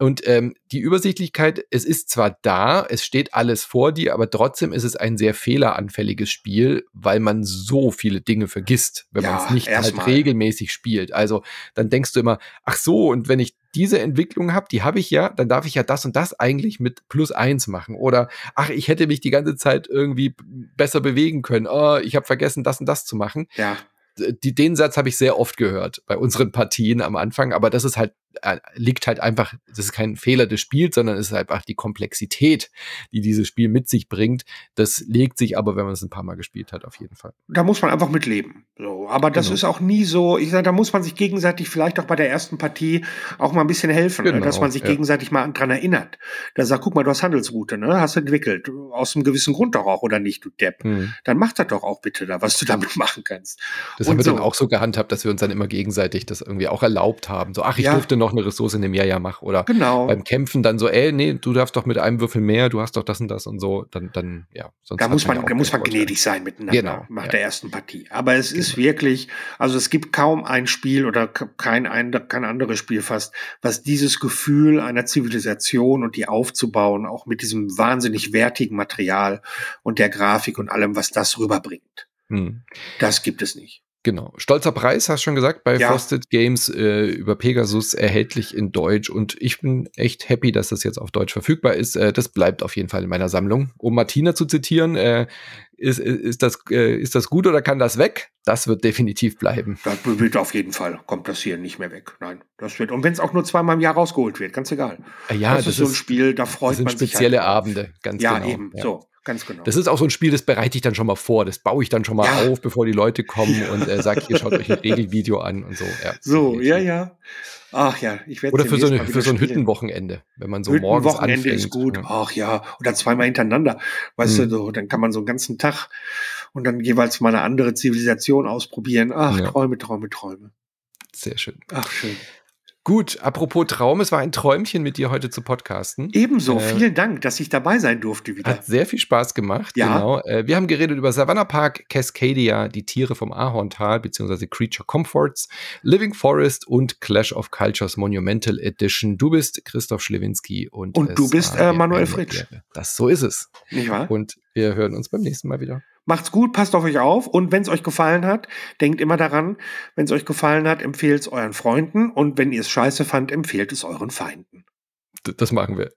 Und ähm, die Übersichtlichkeit, es ist zwar da, es steht alles vor dir, aber trotzdem ist es ein sehr fehleranfälliges Spiel, weil man so viele Dinge vergisst, wenn ja, man es nicht halt mal. regelmäßig spielt. Also dann denkst du immer, ach so, und wenn ich diese Entwicklung habe, die habe ich ja, dann darf ich ja das und das eigentlich mit plus eins machen. Oder ach, ich hätte mich die ganze Zeit irgendwie besser bewegen können. Oh, ich habe vergessen, das und das zu machen. Ja die, den Satz habe ich sehr oft gehört bei unseren Partien am Anfang, aber das ist halt, liegt halt einfach, das ist kein Fehler des Spiels, sondern es ist halt einfach die Komplexität, die dieses Spiel mit sich bringt. Das legt sich aber, wenn man es ein paar Mal gespielt hat, auf jeden Fall. Da muss man einfach mit leben. So, aber das genau. ist auch nie so, ich sage, da muss man sich gegenseitig vielleicht auch bei der ersten Partie auch mal ein bisschen helfen, ne? genau, dass man sich ja. gegenseitig mal dran erinnert. Da sagt, guck mal, du hast Handelsroute, ne? Hast du entwickelt. Aus einem gewissen Grund doch auch, oder nicht, du Depp. Hm. Dann mach das doch auch bitte da, was du damit machen kannst. Das haben wir so. dann auch so gehandhabt, dass wir uns dann immer gegenseitig das irgendwie auch erlaubt haben. So, ach, ich ja. durfte noch eine Ressource in dem Jahr ja machen. Oder genau. beim Kämpfen dann so, ey, nee, du darfst doch mit einem Würfel mehr, du hast doch das und das und so. Dann, dann ja. Sonst da muss man, da muss man gnädig sein miteinander genau, nach ja. der ersten Partie. Aber es genau. ist wirklich, also es gibt kaum ein Spiel oder kein, ein, kein anderes Spiel fast, was dieses Gefühl einer Zivilisation und die aufzubauen, auch mit diesem wahnsinnig wertigen Material und der Grafik und allem, was das rüberbringt. Hm. Das gibt es nicht. Genau. Stolzer Preis, hast du schon gesagt, bei ja. Frosted Games äh, über Pegasus erhältlich in Deutsch. Und ich bin echt happy, dass das jetzt auf Deutsch verfügbar ist. Äh, das bleibt auf jeden Fall in meiner Sammlung. Um Martina zu zitieren, äh, ist, ist, das, äh, ist das gut oder kann das weg? Das wird definitiv bleiben. Das wird auf jeden Fall, kommt das hier nicht mehr weg. Nein, das wird. Und wenn es auch nur zweimal im Jahr rausgeholt wird, ganz egal. Äh, ja, das, das ist so ein Spiel, da freut man sich. Das sind spezielle halt. Abende, ganz ja, genau. Eben, ja, eben, so. Ganz genau. Das ist auch so ein Spiel, das bereite ich dann schon mal vor. Das baue ich dann schon mal ja. auf, bevor die Leute kommen und äh, sage, ihr schaut euch ein Regelvideo an und so. Ja, so, ja, ja. Ach ja, ich werde Oder für so, eine, für so ein Hüttenwochenende, wenn man so morgens Wochenende ist gut. Ja. Ach ja, oder zweimal hintereinander. Weißt hm. du, so, dann kann man so einen ganzen Tag und dann jeweils mal eine andere Zivilisation ausprobieren. Ach, ja. Träume, Träume, Träume. Sehr schön. Ach, schön. Gut, apropos Traum, es war ein Träumchen mit dir heute zu podcasten. Ebenso, äh, vielen Dank, dass ich dabei sein durfte wieder. Hat sehr viel Spaß gemacht, ja. genau. Äh, wir haben geredet über Savannah Park, Cascadia, die Tiere vom Ahorntal, beziehungsweise Creature Comforts, Living Forest und Clash of Cultures Monumental Edition. Du bist Christoph Schlewinski und, und du bist äh, Manuel Fritsch. Das, so ist es. Nicht wahr? Und wir hören uns beim nächsten Mal wieder. Macht's gut, passt auf euch auf und wenn es euch gefallen hat, denkt immer daran, wenn es euch gefallen hat, empfehlt es euren Freunden und wenn ihr es scheiße fand, empfehlt es euren Feinden. Das machen wir.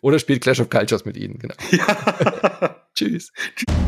Oder spielt Clash of Cultures mit ihnen, genau. Ja. Tschüss. Tschüss.